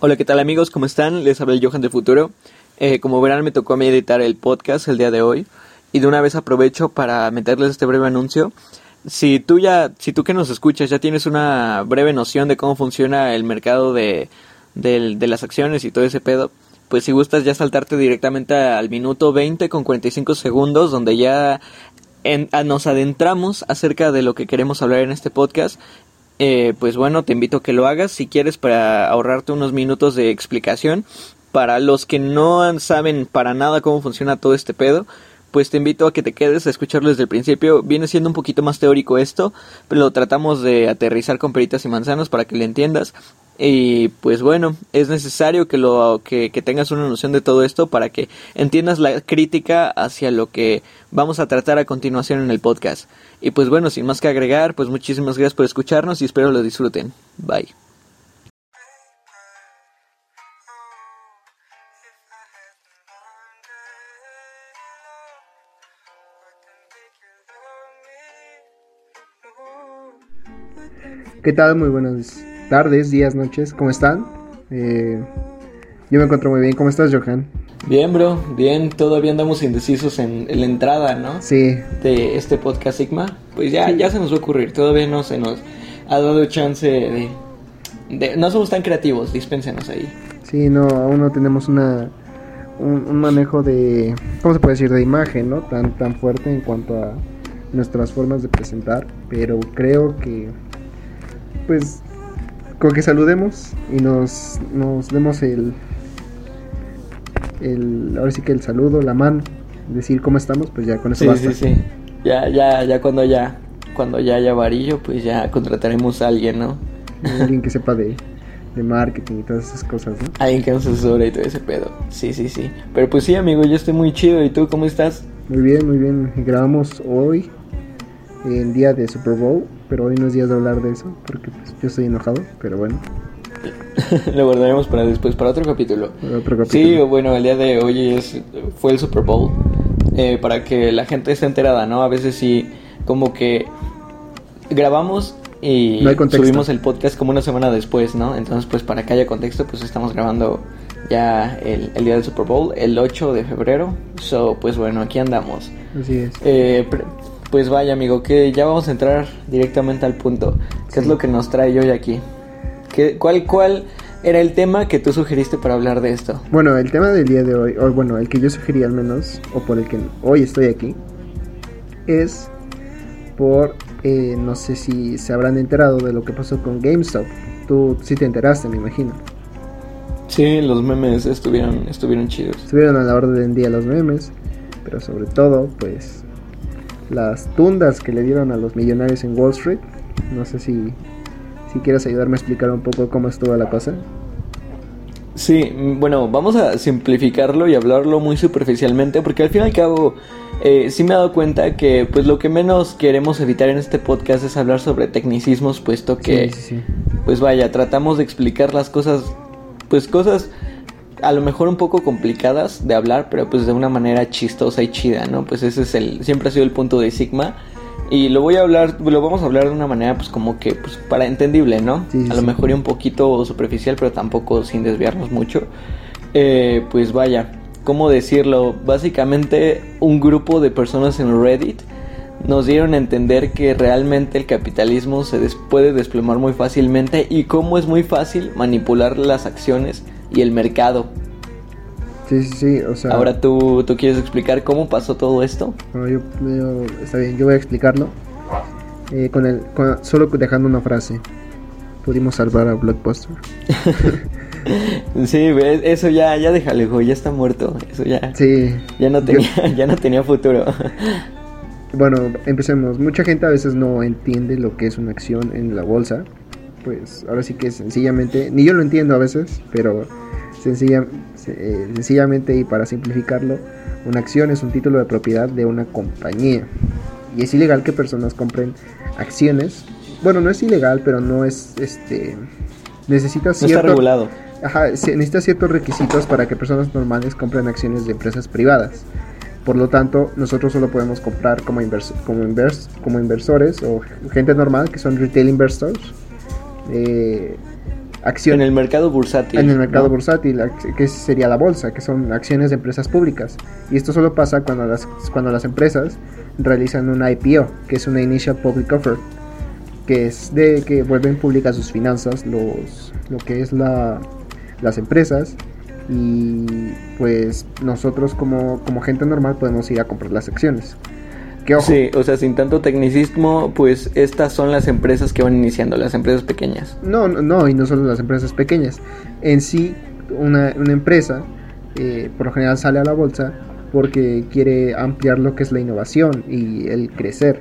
Hola, ¿qué tal amigos? ¿Cómo están? Les habla el Johan del futuro. Eh, como verán, me tocó a mí editar el podcast el día de hoy. Y de una vez aprovecho para meterles este breve anuncio. Si tú ya, si tú que nos escuchas ya tienes una breve noción de cómo funciona el mercado de, de las acciones y todo ese pedo, pues si gustas ya saltarte directamente al minuto 20 con 45 segundos, donde ya nos adentramos acerca de lo que queremos hablar en este podcast. Eh, pues bueno, te invito a que lo hagas si quieres para ahorrarte unos minutos de explicación. Para los que no saben para nada cómo funciona todo este pedo, pues te invito a que te quedes a escucharlo desde el principio. Viene siendo un poquito más teórico esto, pero lo tratamos de aterrizar con peritas y manzanas para que le entiendas. Y pues bueno, es necesario que, lo, que, que, tengas una noción de todo esto para que entiendas la crítica hacia lo que vamos a tratar a continuación en el podcast. Y pues bueno, sin más que agregar, pues muchísimas gracias por escucharnos y espero lo disfruten. Bye. ¿Qué tal? Muy buenas tardes, días, noches. ¿Cómo están? Eh, yo me encuentro muy bien. ¿Cómo estás, Johan? Bien, bro. Bien. Todavía andamos indecisos en, la entrada, ¿no? Sí. De este podcast Sigma. Pues ya, ya se nos va a ocurrir. Todavía no se nos ha dado chance de, No somos tan creativos. Dispénsenos ahí. Sí, no. Aún no tenemos una... Un, manejo de... ¿Cómo se puede decir? De imagen, ¿no? Tan, tan fuerte en cuanto a nuestras formas de presentar. Pero creo que... Pues con que saludemos y nos, nos demos el, el, ahora sí que el saludo, la mano, decir cómo estamos, pues ya con eso sí, basta. Sí, sí, Ya, ya, ya cuando ya, cuando ya haya varillo, pues ya contrataremos a alguien, ¿no? Alguien que sepa de, de marketing y todas esas cosas, ¿no? Alguien que nos asesore y todo ese pedo. Sí, sí, sí. Pero pues sí, amigo, yo estoy muy chido. ¿Y tú cómo estás? Muy bien, muy bien. Grabamos hoy, el día de Super Bowl pero hoy no es día de hablar de eso, porque pues, yo estoy enojado, pero bueno. Lo guardaremos para después, para otro capítulo. Sí, bueno, el día de hoy es, fue el Super Bowl, eh, para que la gente esté enterada, ¿no? A veces sí, como que grabamos y subimos el podcast como una semana después, ¿no? Entonces, pues para que haya contexto, pues estamos grabando ya el, día del Super Bowl, el 8 de febrero. So, pues bueno, aquí andamos. Así es. Eh, pues vaya amigo, que ya vamos a entrar directamente al punto. ¿Qué es lo que nos trae hoy aquí? ¿Qué, cuál, ¿Cuál era el tema que tú sugeriste para hablar de esto? Bueno, el tema del día de hoy, o bueno, el que yo sugerí al menos, o por el que hoy estoy aquí, es por, eh, no sé si se habrán enterado de lo que pasó con GameStop. Tú sí te enteraste, me imagino. Sí, los memes estuvieron, estuvieron chidos. Estuvieron a la orden del día los memes, pero sobre todo, pues las tundas que le dieron a los millonarios en Wall Street. No sé si, si quieres ayudarme a explicar un poco cómo estuvo la cosa. Sí, bueno, vamos a simplificarlo y hablarlo muy superficialmente porque al fin y al cabo eh, sí me he dado cuenta que pues lo que menos queremos evitar en este podcast es hablar sobre tecnicismos puesto que pues vaya, tratamos de explicar las cosas pues cosas a lo mejor un poco complicadas de hablar, pero pues de una manera chistosa y chida, ¿no? Pues ese es el, siempre ha sido el punto de Sigma. Y lo voy a hablar, lo vamos a hablar de una manera pues como que pues para entendible, ¿no? a lo mejor y un poquito superficial, pero tampoco sin desviarnos mucho. Eh, pues vaya, ¿cómo decirlo? Básicamente un grupo de personas en Reddit nos dieron a entender que realmente el capitalismo se puede desplomar muy fácilmente y cómo es muy fácil manipular las acciones y el mercado. Sí, sí, sí, o sea... Ahora tú, tú quieres explicar cómo pasó todo esto. Bueno, yo, está bien, yo voy a explicarlo. Eh, con el, solo dejando una frase. Pudimos salvar a Blockbuster. sí, eso ya, ya déjale, ya está muerto. Eso ya. Sí. Ya no tenía, ya no tenía futuro. bueno, empecemos. Mucha gente a veces no entiende lo que es una acción en la bolsa pues ahora sí que sencillamente, ni yo lo entiendo a veces, pero sencilla, eh, sencillamente y para simplificarlo, una acción es un título de propiedad de una compañía. Y es ilegal que personas compren acciones. Bueno, no es ilegal, pero no es este necesita cierto está regulado. Ajá, necesita ciertos requisitos para que personas normales compren acciones de empresas privadas. Por lo tanto, nosotros solo podemos comprar como, como, como inversores o gente normal que son retail investors eh, acciones. En el mercado bursátil. En el mercado ¿no? bursátil, que sería la bolsa, que son acciones de empresas públicas. Y esto solo pasa cuando las, cuando las empresas realizan una IPO, que es una Initial Public Offer, que es de que vuelven públicas sus finanzas, los, lo que es la, las empresas. Y pues nosotros como, como gente normal podemos ir a comprar las acciones. Que ojo, Sí, o sea, sin tanto tecnicismo, pues estas son las empresas que van iniciando, las empresas pequeñas. No, no, no, y no solo las empresas pequeñas. En sí, una, una empresa eh, por lo general sale a la bolsa porque quiere ampliar lo que es la innovación y el crecer.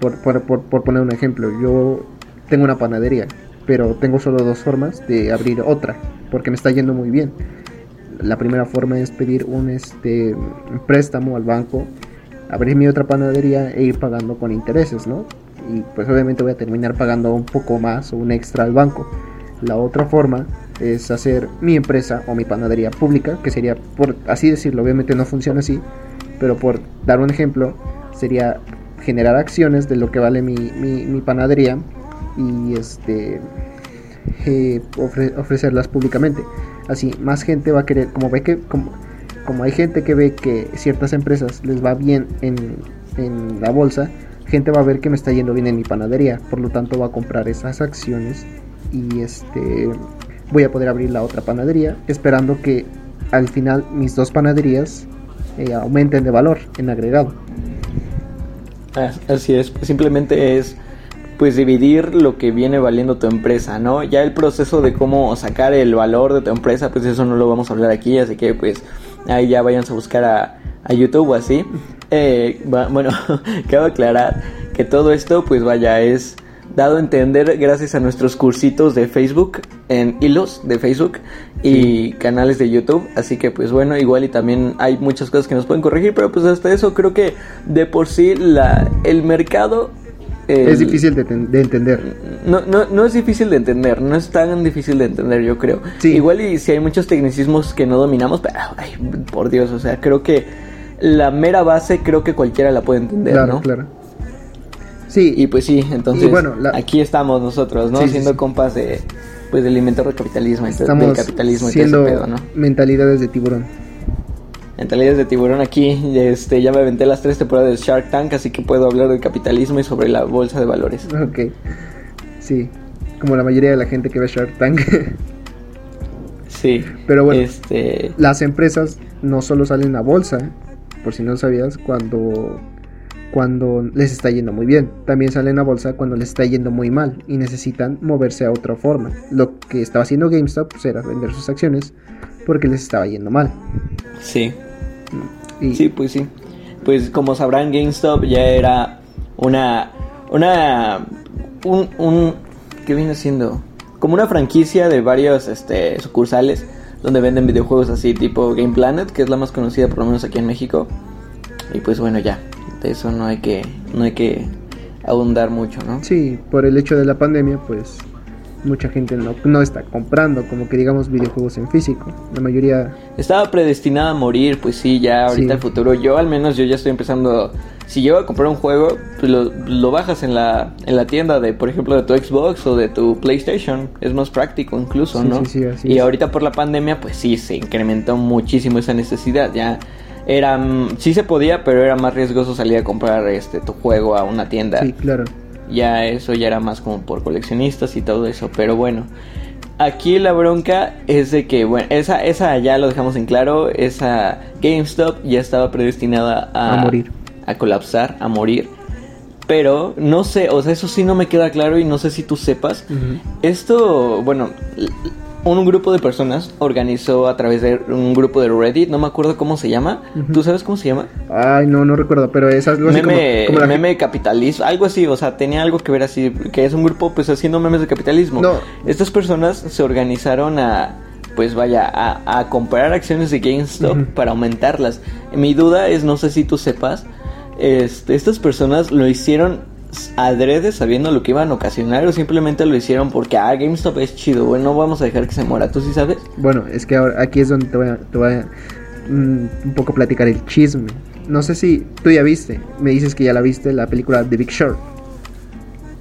Por, por, por- por poner un ejemplo, yo tengo una panadería, pero tengo solo dos formas de abrir otra, porque me está yendo muy bien. La primera forma es pedir un, este, un préstamo al banco, abrir mi otra panadería e ir pagando con intereses, ¿no? Y pues obviamente voy a terminar pagando un poco más o un extra al banco. La otra forma es hacer mi empresa o mi panadería pública, que sería, por así decirlo, obviamente no funciona así, pero por dar un ejemplo, sería generar acciones de lo que vale mi, mi, panadería y este eh, ofre- ofrecerlas públicamente. Así, más gente va a querer, como ve que, como, como hay gente que ve que ciertas empresas les va bien en, en la bolsa, gente va a ver que me está yendo bien en mi panadería, por lo tanto va a comprar esas acciones y este voy a poder abrir la otra panadería, esperando que al final mis dos panaderías eh, aumenten de valor en agregado. As- Así es, simplemente es pues dividir lo que viene valiendo tu empresa, ¿no? Ya el proceso de cómo sacar el valor de tu empresa, pues eso no lo vamos a hablar aquí, así que pues ahí ya vayan a buscar a, a YouTube o así. Eh, va- bueno, cabe aclarar que todo esto pues vaya es dado a entender gracias a nuestros cursitos de Facebook, en hilos de Facebook y canales de YouTube. Así que pues bueno, igual y también hay muchas cosas que nos pueden corregir, pero pues hasta eso creo que de por sí la, el mercado... el- Es difícil de, ten- de entender. no, no, no es difícil de entender, no es tan difícil de entender, yo creo. Sí. Igual y si hay muchos tecnicismos que no dominamos, pero ay, por Dios, o sea, creo que la mera base creo que cualquiera la puede entender, Claro, ¿no? claro. Sí, Y pues sí, entonces bueno, la- aquí estamos nosotros, ¿no? Sí, Siendo sí. compas de pues del invento del capitalismo, estamos del capitalismo y todo siendo ese pedo, ¿no? mentalidades de tiburón. Mentalidades de tiburón aquí, este ya me aventé las tres temporadas de Shark Tank, así que puedo hablar del capitalismo y sobre la bolsa de valores. Ok. Sí, como la mayoría de la gente que ve Shark Tank. Sí. Pero bueno. Este, Las empresas no solo salen a bolsa, por si no sabías, cuando, cuando les está yendo muy bien. También salen a bolsa cuando les está yendo muy mal y necesitan moverse a otra forma. Lo que estaba haciendo GameStop pues, era vender sus acciones porque les estaba yendo mal. sí. Y Sí, pues sí. Pues como sabrán, GameStop ya era una. Una. Un. un ¿Qué viene siendo? Como una franquicia de varios este, sucursales donde venden videojuegos así, tipo Game Planet, que es la más conocida por lo menos aquí en México. Y pues bueno, ya. De eso no hay que. No hay que abundar mucho, ¿no? sí, por el hecho de la pandemia, pues mucha gente no, no está comprando, como que digamos, videojuegos en físico. La mayoría Estaba predestinada a morir, pues sí, ya ahorita Sí. el futuro. Yo al menos yo ya estoy empezando. Si llego a comprar un juego, pues lo, lo bajas en la, en la tienda de, por ejemplo, de tu Xbox o de tu PlayStation. Es más práctico incluso, Sí, ¿no? sí, así y es. ahorita por la pandemia, pues sí, se incrementó muchísimo esa necesidad. Ya era, mm, sí se podía, pero era más riesgoso salir a comprar este tu juego a una tienda Sí, claro. Ya eso ya era más como por coleccionistas y todo eso, pero bueno. Aquí la bronca es de que, bueno, esa, esa ya lo dejamos en claro, esa GameStop ya estaba predestinada a, A morir. a colapsar, a morir. Pero no sé, o sea, eso sí no me queda claro y no sé si tú sepas. Esto, bueno, un grupo de personas organizó a través de un grupo de Reddit, no me acuerdo cómo se llama. Ujú. ¿Tú sabes cómo se llama? Ay, no, no recuerdo, pero es algo así meme, como, meme capitalismo, algo así, o sea, tenía algo que ver así, que es un grupo pues haciendo memes de capitalismo. No. Estas personas se organizaron a, pues vaya, a, a comprar acciones de GameStop para aumentarlas. Mi duda es, no sé si tú sepas, este, estas personas lo hicieron adrede sabiendo lo que iban a ocasionar o simplemente lo hicieron porque, ah, GameStop es chido, bueno, no vamos a dejar que se muera, ¿tú sí sabes? Bueno, es que ahora aquí es donde te voy a, te voy a, mm, un poco platicar el chisme. No sé si tú ya viste, me dices que ya la viste, la película The Big Short.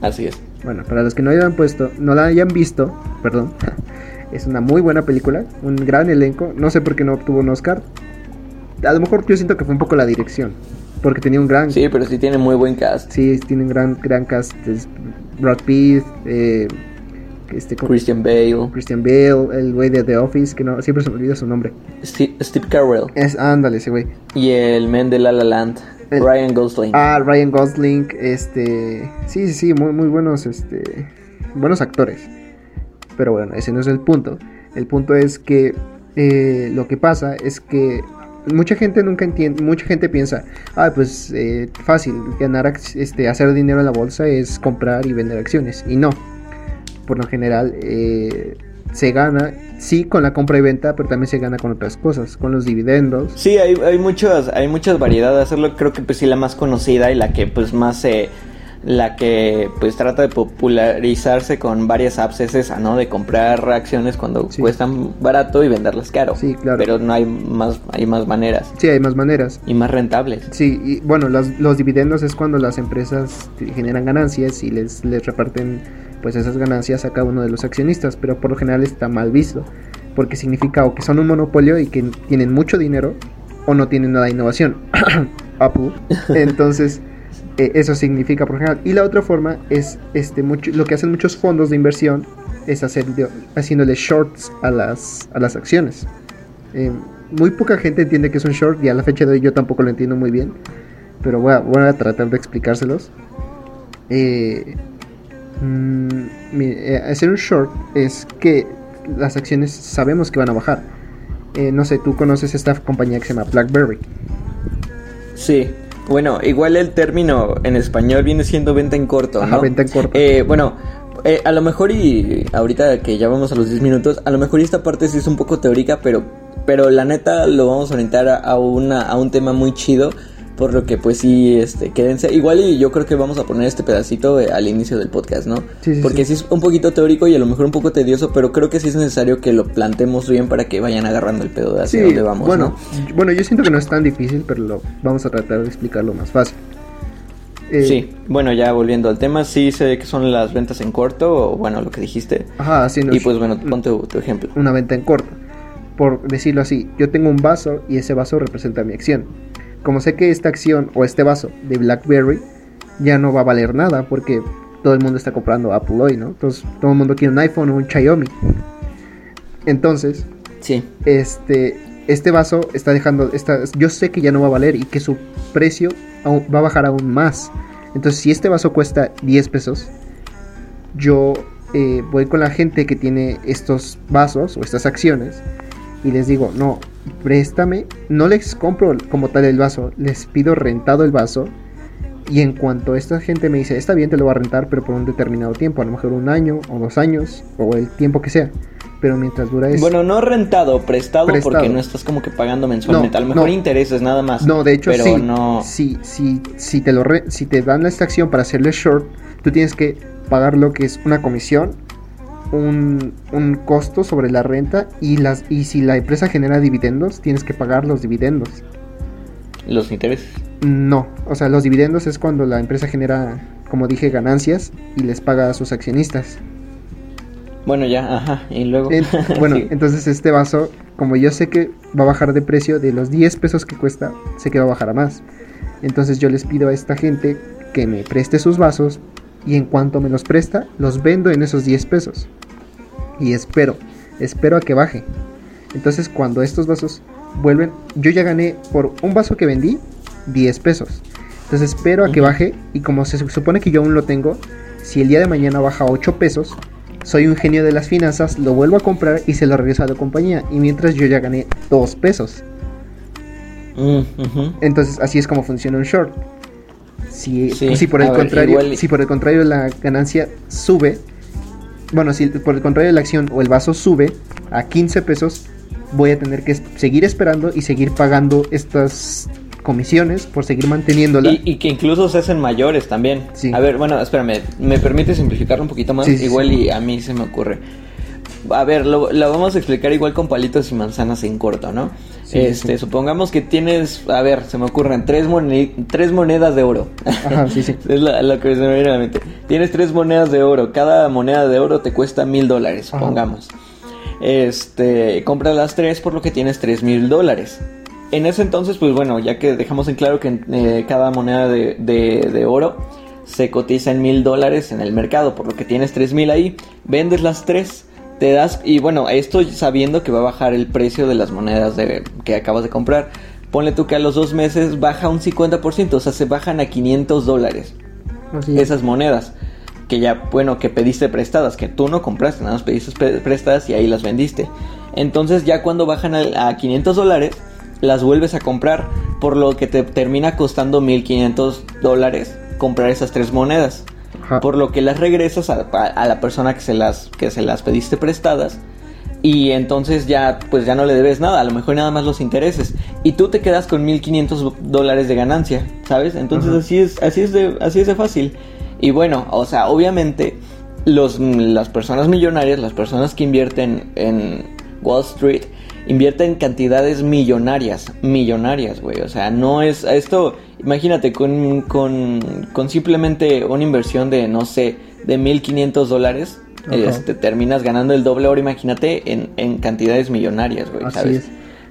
Así es. Bueno, para los que no hayan puesto, no la hayan visto, perdón, es una muy buena película, un gran elenco. No sé por qué no obtuvo un Oscar. A lo mejor yo siento que fue un poco la dirección, porque tenía un gran, Sí, pero sí tiene muy buen cast. sí, tiene un gran, gran cast. es Brad Pitt, eh, este, Christian Bale, Christian Bale, el güey de The Office, que no, siempre se me olvida su nombre. Steve, Steve Carell Es, ándale, ese güey. y el men de La La Land, El- Ryan Gosling. Ah, Ryan Gosling, este, sí, sí, sí, muy, muy buenos, este, buenos actores. Pero bueno, ese no es el punto. El punto es que eh, lo que pasa es que mucha gente nunca entiende, mucha gente piensa, ah, pues eh, fácil, ganar, este, hacer dinero en la bolsa es comprar y vender acciones. Y no, por lo general eh, se gana, sí, con la compra y venta, pero también se gana con otras cosas, con los dividendos. Sí, hay, hay muchas, hay muchas variedades de hacerlo. Creo que pues sí la más conocida y la que pues más se, la que pues trata de popularizarse con varias apps es esa, ¿no? De comprar acciones cuando Sí. cuestan barato y venderlas caro. Sí, claro. Pero no hay más, hay más maneras Sí, hay más maneras. y más rentables. Sí, y bueno, los, los dividendos es cuando las empresas generan ganancias y les, les reparten pues esas ganancias a cada uno de los accionistas, pero por lo general está mal visto, porque significa o que son un monopolio y que tienen mucho dinero o no tienen nada de innovación. Apple. Entonces, eh, eso significa por general. Y la otra forma es este mucho, lo que hacen muchos fondos de inversión es hacer de- haciéndole shorts a las, a las acciones. Eh, muy poca gente entiende que es un short y a la fecha de hoy yo tampoco lo entiendo muy bien. Pero voy a, voy a tratar de explicárselos. Eh, mm, mire, eh, hacer un short es que las acciones sabemos que van a bajar. No sé, tú conoces esta compañía que se llama BlackBerry. Sí. Bueno, igual el término en español viene siendo venta en corto, Ajá, venta en corto. Eh, bueno, eh, a lo mejor y ahorita que ya vamos a los 10 minutos, a lo mejor esta parte sí es un poco teórica, pero, pero la neta lo vamos a orientar a una, a un tema muy chido, por lo que pues sí, este, quédense. Igual y yo creo que vamos a poner este pedacito eh, al inicio del podcast, ¿no? Sí, sí, Porque sí. sí es un poquito teórico y a lo mejor un poco tedioso, pero creo que sí es necesario que lo plantemos bien para que vayan agarrando el pedo de hacia Sí, dónde vamos, bueno, ¿no? bueno, yo siento que no es tan difícil, pero lo vamos a tratar de explicarlo más fácil. Eh, Sí, bueno, ya volviendo al tema, sí sé que son las ventas en corto, o bueno, lo que dijiste. Ajá, haciendo Y pues bueno, pon tu, tu ejemplo. una venta en corto. Por decirlo así, yo tengo un vaso y ese vaso representa mi acción. Como sé que esta acción o este vaso de BlackBerry ya no va a valer nada porque todo el mundo está comprando Apple hoy, ¿no? Entonces todo el mundo quiere un iPhone o un Xiaomi. Entonces, Sí, este, este vaso está dejando, está, yo sé que ya no va a valer y que su precio aún- va a bajar aún más. Entonces, si este vaso cuesta 10 pesos, yo eh, voy con la gente que tiene estos vasos o estas acciones y les digo, no, préstame, no les compro como tal el vaso, les pido rentado el vaso. Y en cuanto esta gente me dice, está bien, te lo va a rentar, pero por un determinado tiempo, a lo mejor un año o dos años, o el tiempo que sea. Pero mientras dura eso. Bueno, no rentado, prestado, Prestado. porque no estás como que pagando mensualmente. No, a lo mejor no. intereses nada más. No, de hecho pero sí. no. Si, si, si, te lo re- si te dan esta acción para hacerle short, tú tienes que pagar lo que es una comisión, un, un costo sobre la renta y las y si la empresa genera dividendos, tienes que pagar los dividendos. Los intereses. No, o sea, los dividendos es cuando la empresa genera, como dije, ganancias y les paga a sus accionistas. Bueno, ya, ajá. Y luego. En- bueno, Sí. entonces este vaso, como yo sé que va a bajar de precio de los 10 pesos que cuesta, sé que va a bajar a más. Entonces yo les pido a esta gente que me preste sus vasos y en cuanto me los presta, los vendo en esos 10 pesos. Y espero, espero a que baje. Entonces cuando estos vasos vuelven, yo ya gané por un vaso que vendí 10 pesos. Entonces espero a que baje y como se supone que yo aún lo tengo, si el día de mañana baja a 8 pesos, soy un genio de las finanzas, lo vuelvo a comprar y se lo regreso a la compañía. Y mientras yo ya gané 2 pesos. Mm. Entonces así es como funciona un short. Si, Sí, si por el ver, contrario, igual si por el contrario la ganancia sube, bueno, si por el contrario la acción o el vaso sube a 15 pesos, voy a tener que seguir esperando y seguir pagando estas comisiones por seguir manteniéndola. Y, y que incluso se hacen mayores también. Sí. A ver, bueno, espérame, ¿me permite simplificarlo un poquito más? Sí, Igual sí. y a mí se me ocurre. A ver, lo, vamos a explicar igual con palitos y manzanas en corto, ¿no? este, supongamos que tienes, a ver, se me ocurren tres, tres monedas de oro. Ajá, sí, sí. es lo, que se me viene a la mente. Tienes tres monedas de oro, cada moneda de oro te cuesta mil dólares, supongamos. Este, compras las tres por lo que tienes tres mil dólares. En ese entonces, pues bueno, ya que dejamos en claro que eh, cada moneda de, de oro se cotiza en mil dólares en el mercado, por lo que tienes tres mil ahí, vendes las tres, te das, y bueno, esto sabiendo que va a bajar el precio de las monedas de, que acabas de comprar. Ponle tú que a los dos meses baja un 50%, o sea, se bajan a 500 dólares esas monedas. Que ya, bueno, que pediste prestadas, que tú no compraste, nada más pediste prestadas y ahí las vendiste. Entonces ya cuando bajan a, a 500 dólares, las vuelves a comprar, por lo que te termina costando 1500 dólares comprar esas tres monedas. Por lo que las regresas a, la persona que se las, que se las pediste prestadas. Y entonces ya, pues ya no le debes nada, a lo mejor nada más los intereses. Y tú te quedas con 1500 dólares de ganancia, ¿sabes? Entonces así es, así es de, así es de fácil. Y bueno, o sea, obviamente los, las personas millonarias, las personas que invierten en Wall Street, invierten cantidades millonarias, millonarias, güey. O sea, no es esto, imagínate, con, con, con simplemente una inversión de, no sé, de 1500 dólares, este, terminas ganando el doble. Ahora imagínate en, en cantidades millonarias, güey, ¿sabes?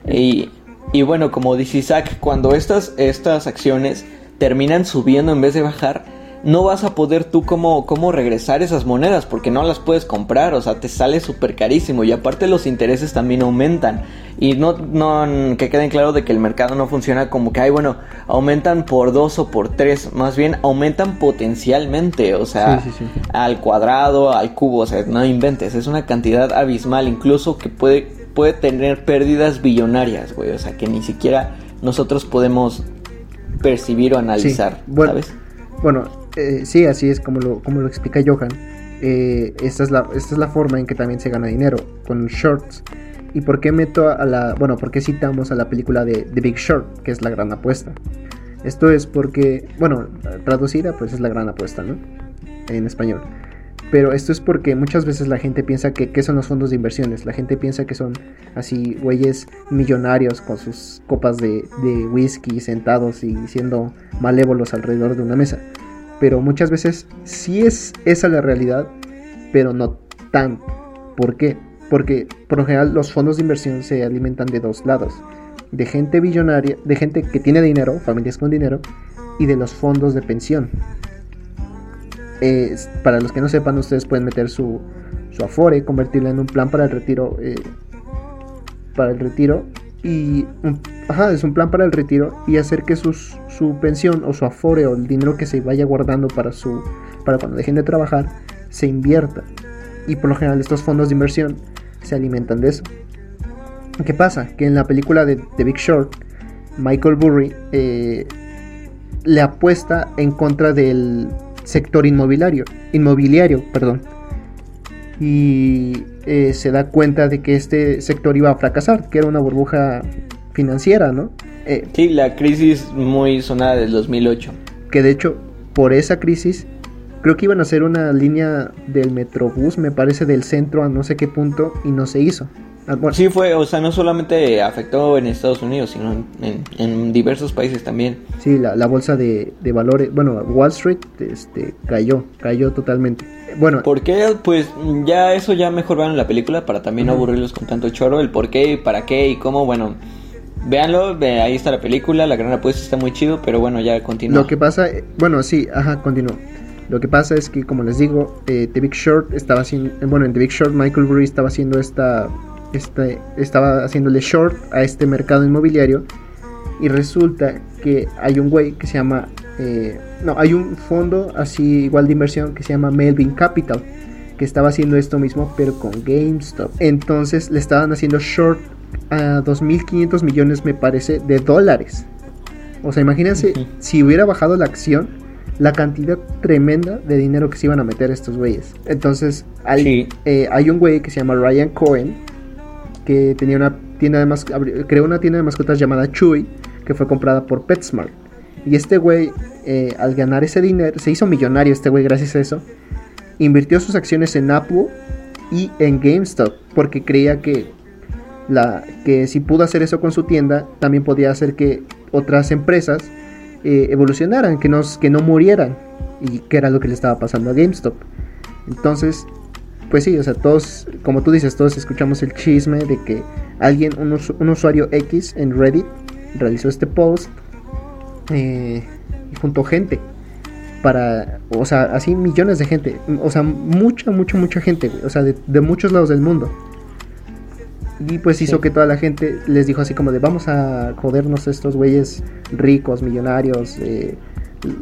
Y, y bueno, como dice Isaac, cuando estas, estas acciones terminan subiendo en vez de bajar, no vas a poder tú como, cómo regresar esas monedas porque no las puedes comprar, o sea, te sale súper carísimo y aparte los intereses también aumentan. Y no, no, que queden claro de que el mercado no funciona como que, ay, bueno, aumentan por dos o por tres, más bien aumentan potencialmente, o sea, al cuadrado, al cubo, o sea, no inventes, es una cantidad abismal, incluso que puede, puede tener pérdidas billonarias, güey, o sea, que ni siquiera nosotros podemos percibir o analizar, ¿sabes? Bueno, eh, sí, así es como lo, como lo explica Johan. Eh, esta, es la, esta es la forma en que también se gana dinero, con shorts. ¿Y por qué meto a la... Bueno, por qué citamos a la película de The Big Short, que es la gran apuesta? Esto es porque, bueno, traducida pues es la gran apuesta, ¿no? En español. Pero esto es porque muchas veces la gente piensa que ¿qué son los fondos de inversiones? La gente piensa que son así güeyes millonarios con sus copas de, de whisky sentados y siendo malévolos alrededor de una mesa pero muchas veces sí es esa la realidad, pero no tanto. ¿Por qué? Porque por lo general los fondos de inversión se alimentan de dos lados. De gente billonaria, de gente que tiene dinero, familias con dinero, y de los fondos de pensión. para los que no sepan, ustedes pueden meter su, su Afore, convertirla en un plan para el retiro. Eh, para el retiro y ajá, es un plan para el retiro y hacer que sus, su pensión o su afore o el dinero que se vaya guardando para su para cuando dejen de trabajar se invierta. Y por lo general estos fondos de inversión se alimentan de eso. ¿qué pasa? que en la película de The Big Short Michael Burry eh, le apuesta en contra del sector inmobiliario inmobiliario perdón y eh, se da cuenta de que este sector iba a fracasar, que era una burbuja financiera, ¿no? Eh, sí, la crisis muy sonada del 2008. Que de hecho, por esa crisis, creo que iban a hacer una línea del Metrobús, me parece, del centro a no sé qué punto, y no se hizo. Ah, sí fue, o sea, no solamente afectó en Estados Unidos, sino en, diversos países también. Sí, la, bolsa de, valores, bueno, Wall Street este, cayó, cayó totalmente. Bueno. ¿Por qué? Pues ya eso ya mejor van en la película para también no aburrirlos con tanto choro, el por qué, para qué y cómo, bueno. Véanlo, ahí está la película, la gran apuesta está muy chido, pero bueno, ya continúa. Lo que pasa, bueno, sí, ajá, continúo. Lo que pasa es que, como les digo, eh, The Big Short estaba haciendo, bueno, en The Big Short Michael Burry estaba haciendo esta este, estaba haciéndole short a este mercado inmobiliario y resulta que hay un güey que se llama, eh, no, hay un fondo así igual de inversión que se llama Melvin Capital que estaba haciendo esto mismo pero con GameStop. Entonces le estaban haciendo short a 2.500 millones me parece de dólares. O sea, imagínense si hubiera bajado la acción, la cantidad tremenda de dinero que se iban a meter estos güeyes. Entonces, hay, eh, hay un güey que se llama Ryan Cohen, que tenía una tienda de creó una tienda de mascotas llamada Chewy, que fue comprada por PetSmart. Y este güey, eh, al ganar ese dinero, se hizo millonario este güey gracias a eso. Invirtió sus acciones en Apple y en GameStop, porque creía que, la, que si pudo hacer eso con su tienda, también podía hacer que otras empresas eh, evolucionaran, que, nos, que no murieran, y que era lo que le estaba pasando a GameStop. Entonces, pues sí, o sea, todos, como tú dices, todos escuchamos el chisme de que alguien, un, usuario X en Reddit, realizó este post eh, y juntó gente para, o sea, así millones de gente, o sea, mucha, mucha, mucha gente, o sea, de, muchos lados del mundo. Y pues hizo que toda la gente les dijo así como de vamos a jodernos estos güeyes ricos, millonarios, eh,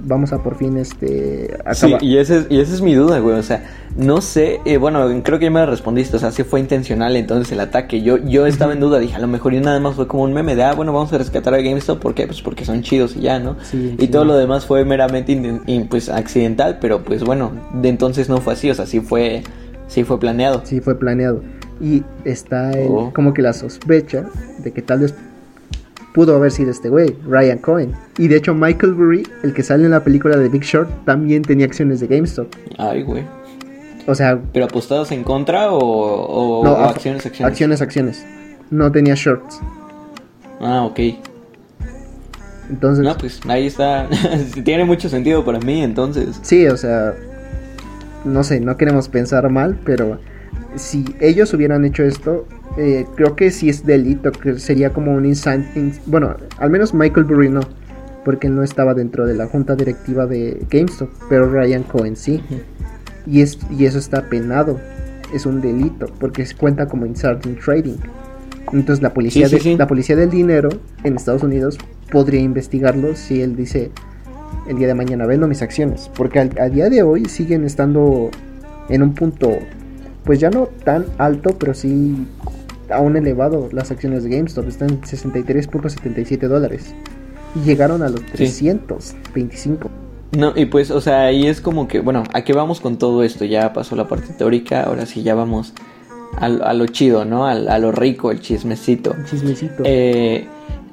vamos a por fin este Sí, y ese, y esa es mi duda, güey, o sea, no sé, eh, bueno, creo que ya me respondiste, o sea, si fue intencional entonces el ataque, yo yo estaba en duda, dije, a lo mejor y nada más fue como un meme de, ah, bueno, vamos a rescatar a GameStop, ¿por qué? Pues porque son chidos y ya, ¿no? y todo lo demás fue meramente, pues, accidental, pero pues bueno, de entonces no fue así, o sea, sí fue, sí fue planeado. Sí fue planeado. Y está oh. como que la sospecha de que tal vez pudo haber sido este güey, Ryan Cohen. Y de hecho Michael Burry, el que sale en la película de Big Short, también tenía acciones de GameStop. Ay, güey. O sea... ¿Pero apostadas en contra o, no, acciones, acciones? Acciones, acciones. No tenía shorts. Ah, ok. Entonces... No, pues ahí está. Tiene mucho sentido para mí, entonces. Sí, o sea... No sé, no queremos pensar mal, pero si ellos hubieran hecho esto, eh, creo que sí es delito, que sería como un insane. bueno, al menos Michael Burry no, porque no estaba dentro de la junta directiva de GameStop, pero Ryan Cohen sí. y, es, y eso está penado, es un delito, porque cuenta como insider trading. Entonces la policía, la policía del dinero en Estados Unidos podría investigarlo si él dice el día de mañana vendo mis acciones, porque a día de hoy siguen estando en un punto pues ya no tan alto, pero sí aún elevado las acciones de GameStop. Están en 63.77 dólares. Y llegaron a los 325. No, y pues, o sea, ahí es como que, bueno, ¿a qué vamos con todo esto? Ya pasó la parte teórica, ahora sí ya vamos a, lo chido, ¿no? A, a, lo rico, el chismecito. El chismecito. Eh,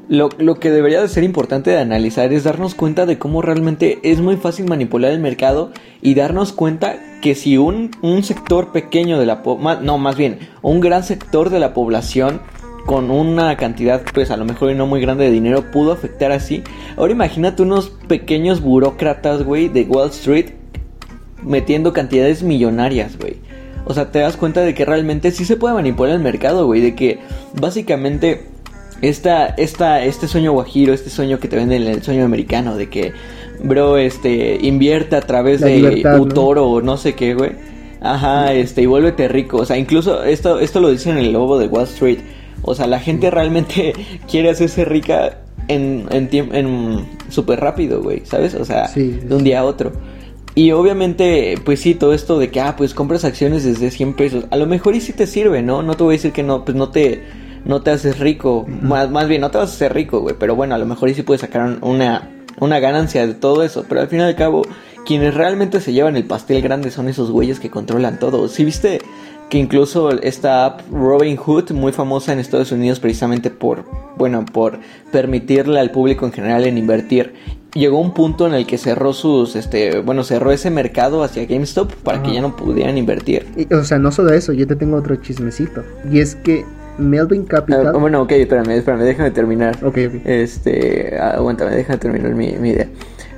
lo, lo, que debería de ser importante de analizar es darnos cuenta de cómo realmente es muy fácil manipular el mercado y darnos cuenta que si un, un sector pequeño de la no más bien un gran sector de la población con una cantidad pues a lo mejor no muy grande de dinero pudo afectar así. Ahora imagínate unos pequeños burócratas güey de Wall Street metiendo cantidades millonarias güey. O sea te das cuenta de que realmente sí se puede manipular el mercado güey de que básicamente esta, esta, este sueño guajiro, este sueño que te venden el sueño americano, de que, bro, este, invierte a través de un toro o no sé qué, güey. Ajá, este, y vuélvete rico. O sea, incluso esto, esto lo dicen en el lobo de Wall Street. O sea, la gente realmente quiere hacerse rica en, en, en súper rápido, güey, ¿sabes? O sea, de un día a otro. Y obviamente, pues sí, todo esto de que, ah, pues compras acciones desde 100 pesos. A lo mejor y sí te sirve, ¿no? No te voy a decir que no, pues no te no te haces rico. más, más bien, no te vas a hacer rico, güey. Pero bueno, a lo mejor sí puedes sacar una, una ganancia de todo eso. Pero al fin y al cabo, quienes realmente se llevan el pastel grande son esos güeyes que controlan todo. Si viste que incluso esta app Robin Hood, muy famosa en Estados Unidos precisamente por, bueno, por permitirle al público en general en invertir, llegó un punto en el que cerró sus, este, bueno, cerró ese mercado hacia GameStop para que ya no pudieran invertir. o sea, no solo eso, yo te tengo otro chismecito. Y es que Melvin Capital. Ah, bueno, ok, espérame, espérame, déjame terminar. Ok, ok. Este, aguántame, déjame terminar mi, mi idea.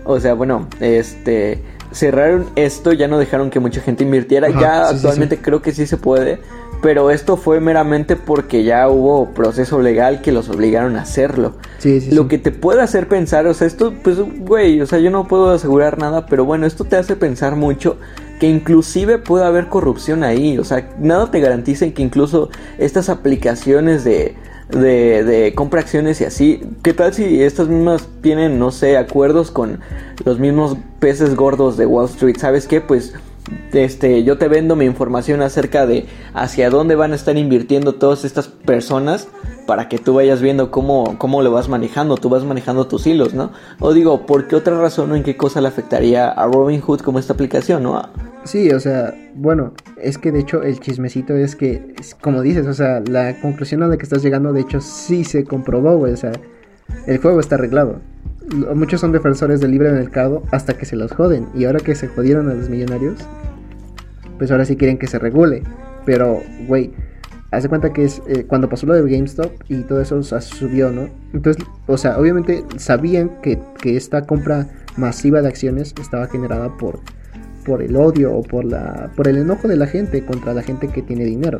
O sea, bueno, este, cerraron esto, ya no dejaron que mucha gente invirtiera. ya actualmente creo que sí se puede. Pero esto fue meramente porque ya hubo proceso legal que los obligaron a hacerlo. Sí, sí, Lo que te puede hacer pensar, o sea, esto, pues, güey, o sea, yo no puedo asegurar nada, pero bueno, esto te hace pensar mucho que inclusive puede haber corrupción ahí. O sea, nada te garantiza que incluso estas aplicaciones de, de, de compra acciones y así, ¿qué tal si estas mismas tienen, no sé, acuerdos con los mismos peces gordos de Wall Street? ¿Sabes qué? Pues este, yo te vendo mi información acerca de hacia dónde van a estar invirtiendo todas estas personas para que tú vayas viendo cómo, cómo lo vas manejando, tú vas manejando tus hilos, ¿no? O digo, ¿por qué otra razón o en qué cosa le afectaría a Robinhood como esta aplicación, ¿no? Sí, o sea, bueno, es que de hecho el chismecito es que, como dices, o sea, la conclusión a la que estás llegando, de hecho, sí se comprobó, güey, o sea, el juego está arreglado. Muchos son defensores del libre mercado hasta que se los joden. Y ahora que se jodieron a los millonarios, pues ahora sí quieren que se regule. Pero, güey, hace cuenta que es eh, cuando pasó lo de GameStop y todo eso subió, ¿no? Entonces, o sea, obviamente sabían que, que esta compra masiva de acciones estaba generada por, por el odio o por, la, por el enojo de la gente contra la gente que tiene dinero.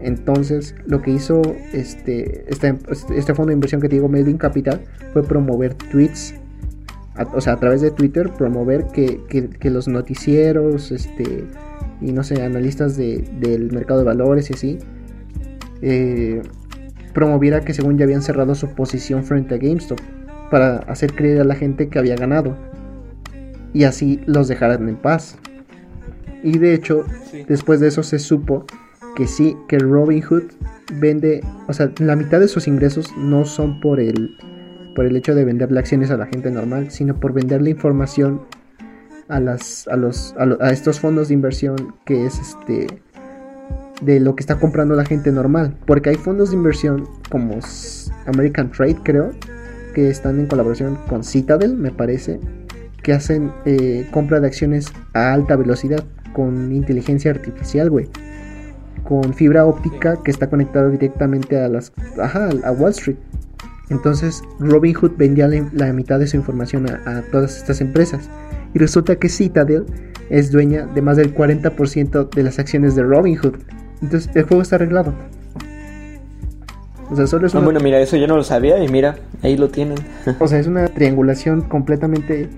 Entonces, lo que hizo este, este, este fondo de inversión que te digo, Melvin Capital, fue promover tweets, o sea, a través de Twitter, promover que, que, los noticieros, este, y no sé, analistas de, del mercado de valores y así, eh, promoviera que según ya habían cerrado su posición frente a GameStop, para hacer creer a la gente que había ganado, y así los dejaran en paz. Y de hecho, después de eso se supo que sí, que Robinhood vende, o sea, la mitad de sus ingresos no son por el, por el hecho de venderle acciones a la gente normal, sino por venderle información a, las, a, los, a, estos fondos de inversión que es este de lo que está comprando la gente normal. Porque hay fondos de inversión como American Trade, creo, que están en colaboración con Citadel, me parece, que hacen eh, compra de acciones a alta velocidad con inteligencia artificial, güey con fibra óptica que está conectado directamente a las a Wall Street. Entonces Robinhood vendía la, mitad de su información a, todas estas empresas. Y resulta que Citadel es dueña de más del 40% de las acciones de Robinhood. Entonces el juego está arreglado. O sea, solo es ah, una... bueno, mira, eso yo no lo sabía y mira, ahí lo tienen. o sea, es una triangulación completamente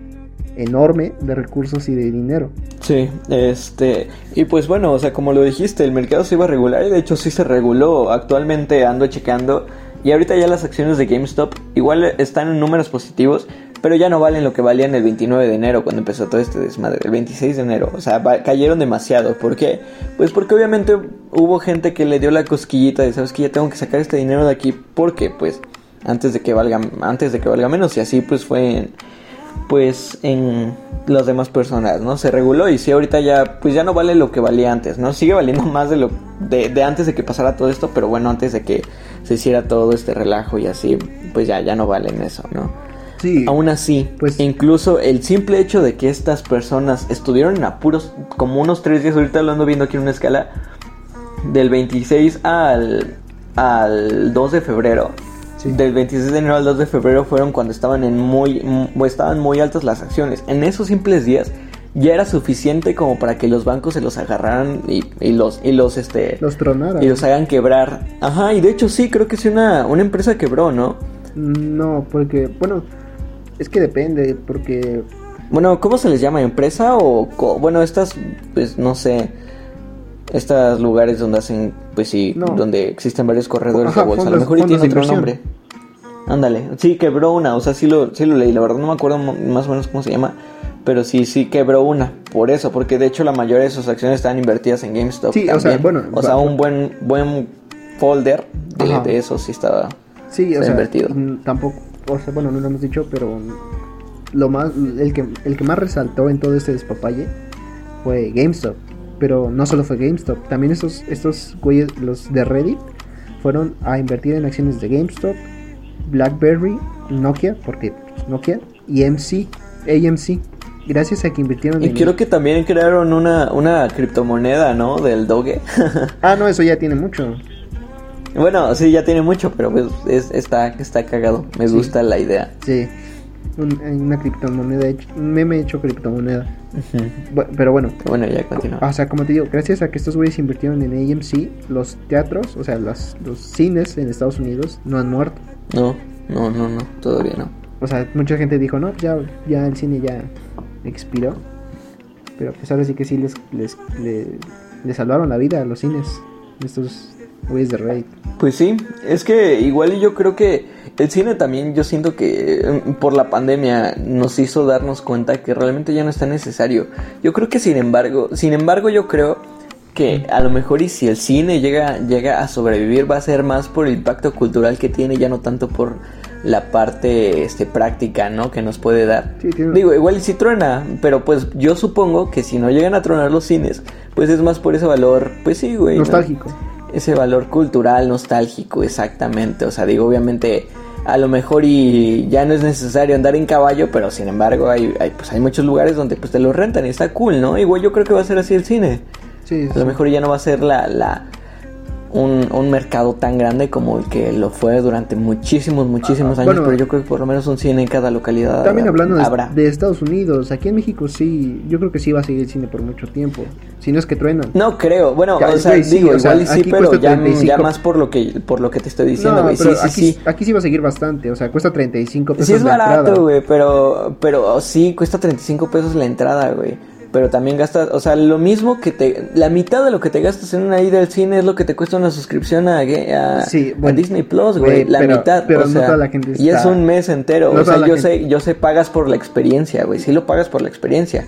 enorme de recursos y de dinero. Sí, este, y pues bueno, o sea, como lo dijiste, el mercado se iba a regular y de hecho sí se reguló. Actualmente ando checando y ahorita ya las acciones de GameStop igual están en números positivos, pero ya no valen lo que valían el 29 de enero cuando empezó todo este desmadre, el 26 de enero, o sea, cayeron demasiado. ¿Por qué? Pues porque obviamente hubo gente que le dio la cosquillita de, ¿sabes que Ya tengo que sacar este dinero de aquí porque pues antes de que valga antes de que valga menos y así pues fue en pues en las demás personas, ¿no? Se reguló y sí ahorita ya pues ya no vale lo que valía antes, ¿no? Sigue valiendo más de lo de, antes de que pasara todo esto, pero bueno, antes de que se hiciera todo este relajo y así, pues ya ya no valen eso, ¿no? Sí. Aún así, pues incluso el simple hecho de que estas personas estuvieron en apuros como unos tres días, ahorita lo ando viendo aquí en una escala del 26 al al 2 de febrero del 26 de enero al 2 de febrero fueron cuando estaban en muy, estaban muy altas las acciones. En esos simples días ya era suficiente como para que los bancos se los agarraran y, los y los este los tronaran y los hagan quebrar. Ajá, y de hecho sí, creo que sí una una empresa quebró, ¿no? No, porque bueno, es que depende porque bueno, ¿cómo se les llama? ¿Empresa o bueno, estas pues no sé, estos lugares donde hacen, pues sí, donde existen varios corredores de bolsa. a lo mejor y tiene otro nombre. Ándale, sí, quebró una, o sea, sí lo, sí lo leí, la verdad no me acuerdo más o menos cómo se llama, pero sí, sí quebró una, por eso, porque de hecho la mayoría de sus acciones están invertidas en GameStop. Sí, o sea, bueno. O sea, un buen, buen folder de, eso sí estaba, sí, o sea, invertido. Tampoco, o sea, bueno, no lo hemos dicho, pero lo más, el que, el que más resaltó en todo este despapalle fue GameStop. Pero no solo fue GameStop, también estos, estos güeyes, los de Reddit, fueron a invertir en acciones de GameStop, BlackBerry, Nokia, porque Nokia, y MC, AMC. Gracias a que invirtieron y creo que también crearon una, una criptomoneda, ¿no? Del Doge. ah, no, eso ya tiene mucho. Bueno, sí, ya tiene mucho, pero pues está, está cagado. Me gusta la idea. Sí una criptomoneda, un meme hecho criptomoneda. Pero bueno. Bueno, ya continúa. O sea, como te digo, gracias a que estos güeyes invirtieron en AMC, los teatros, o sea, los cines en Estados Unidos no han muerto. No, no, no, no, todavía no. O sea, mucha gente dijo, no, ya, ya el cine ya expiró. Pero pues ahora sí que sí les, les, les, salvaron la vida a los cines, estos güeyes de Raid. Pues sí, es que igual yo creo que el cine también yo siento que mm, por la pandemia nos hizo darnos cuenta que realmente ya no está necesario. Yo creo que sin embargo, sin embargo yo creo que a lo mejor y si el cine llega, llega a sobrevivir va a ser más por el impacto cultural que tiene, ya no tanto por la parte este, práctica, ¿no? Que nos puede dar. Digo, igual si truena, pero pues yo supongo que si no llegan a tronar los cines, pues es más por ese valor, pues sí, güey. Nostálgico. Ese valor cultural, nostálgico, exactamente. O sea, digo, obviamente a lo mejor y ya no es necesario andar en caballo, pero sin embargo hay, hay, pues hay muchos lugares donde pues te lo rentan y está cool, ¿no? Igual yo creo que va a ser así el cine. Sí, a lo mejor ya no va a ser la, la un, un mercado tan grande como el que lo fue durante muchísimos, muchísimos Ah, años, bueno. pero yo creo que por lo menos un cine en cada localidad También hablando de, habrá. de Estados Unidos, aquí en México sí, yo creo que sí va a seguir el cine por mucho tiempo. Si no es que truenan. No creo, bueno, Ya, o sea, sí, digo, o sea, igual y sí, pero ya, 35. ya más por lo que por lo que te estoy diciendo, güey. Sí, aquí, sí. aquí sí va a seguir bastante, o sea, cuesta 35 pesos Sí es barato, güey, pero, pero sí, cuesta 35 pesos la entrada, güey. Pero también gastas, o sea, lo mismo que te... La mitad de lo que te gastas en una ida al cine es lo que te cuesta una suscripción a, a, Sí, a Disney Plus, güey. La pero- mitad, pero o no sea, toda la gente Y es está- un mes entero, no o sea, yo gente- sé, yo sé, pagas por la experiencia, güey. Sí lo pagas por la experiencia.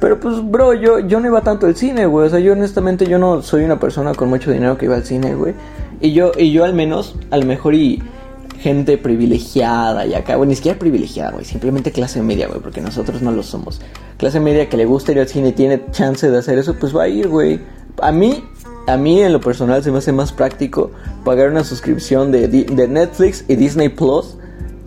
Pero pues, bro, yo, yo no iba tanto al cine, güey. O sea, yo honestamente, yo no soy una persona con mucho dinero que iba al cine, güey. Y yo, y yo al menos, a lo mejor y gente privilegiada y acá, güey, ni siquiera privilegiada, güey, simplemente clase media, güey, porque nosotros no lo somos. Clase media que le gusta ir al cine y tiene chance de hacer eso, pues va a ir, güey. A mí, a mí en lo personal se me hace más práctico pagar una suscripción de, de Netflix y Disney Plus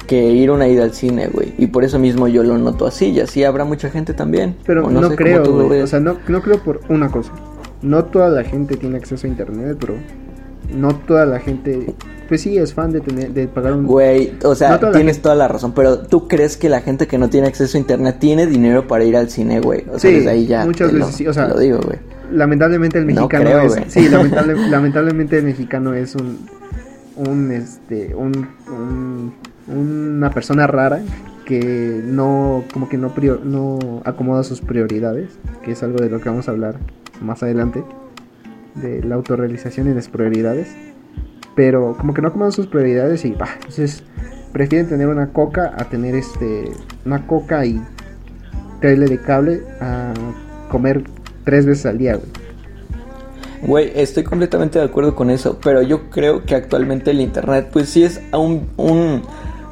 que ir una ida al cine, güey. Y por eso mismo yo lo noto así, y así habrá mucha gente también. Pero O no, sé creo, güey. O sea, no, no creo por una cosa. No toda la gente tiene acceso a internet, bro. No toda la gente, pues sí, es fan de tener, de pagar un. Güey, o sea, No toda la tienes toda la razón, pero ¿tú crees que la gente que no tiene acceso a internet tiene dinero para ir al cine, güey? O sea, Sí, desde ahí ya muchas lo- veces sí, o sea, lo digo, güey. Lamentablemente el No mexicano creo, es, güey. sí, lamentable- lamentablemente el mexicano es un, un, este, un, un- una persona rara que no, como que no, prior- no acomoda sus prioridades, que es algo de lo que vamos a hablar más adelante, de la autorrealización y las prioridades, pero como que no acomoda sus prioridades y, bah, entonces prefieren tener una coca a tener este, una coca y tele de cable a comer tres veces al día, güey. Güey, estoy completamente de acuerdo con eso, pero yo creo que actualmente el internet pues sí es un, un,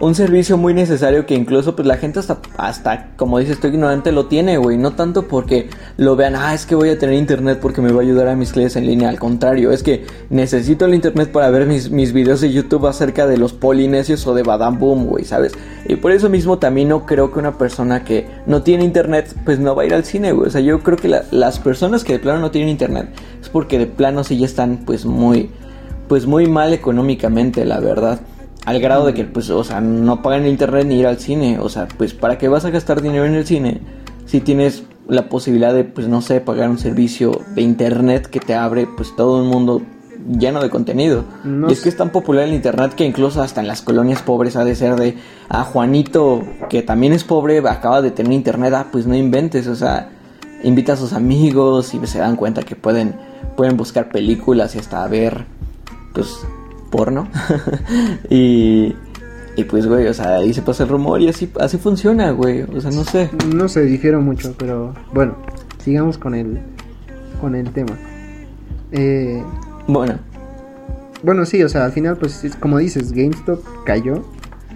un servicio muy necesario que incluso pues la gente hasta, hasta como dices, estoy ignorante lo tiene, güey, no tanto porque lo vean, ah, es que voy a tener internet porque me va a ayudar a mis clases en línea, al contrario, es que necesito el internet para ver mis, mis videos de YouTube acerca de los polinesios o de Badam Boom, güey, ¿sabes? Y por eso mismo también no creo que una persona que no tiene internet pues no va a ir al cine, güey, o sea, yo creo que la- las personas que de plano no tienen internet es porque de plano sí ya están pues muy pues muy mal económicamente, la verdad. Al grado de que, pues, o sea, no pagan el internet ni ir al cine. O sea, pues, ¿para qué vas a gastar dinero en el cine si tienes la posibilidad de, pues, no sé, pagar un servicio de internet que te abre, pues, todo un mundo lleno de contenido? No y es que es tan popular el internet que incluso hasta en las colonias pobres ha de ser de, a Juanito, que también es pobre, acaba de tener internet, ah, pues no inventes, o sea, invita a sus amigos y se dan cuenta que pueden, pueden buscar películas y hasta ver, pues, porno. y, y pues, güey, o sea, ahí se pasa el rumor y así, así funciona, güey. O sea, no sé. No se difiero mucho, pero bueno, sigamos con el, con el tema. Eh, Bueno, bueno, sí, o sea, al final, pues, es- como dices, GameStop cayó.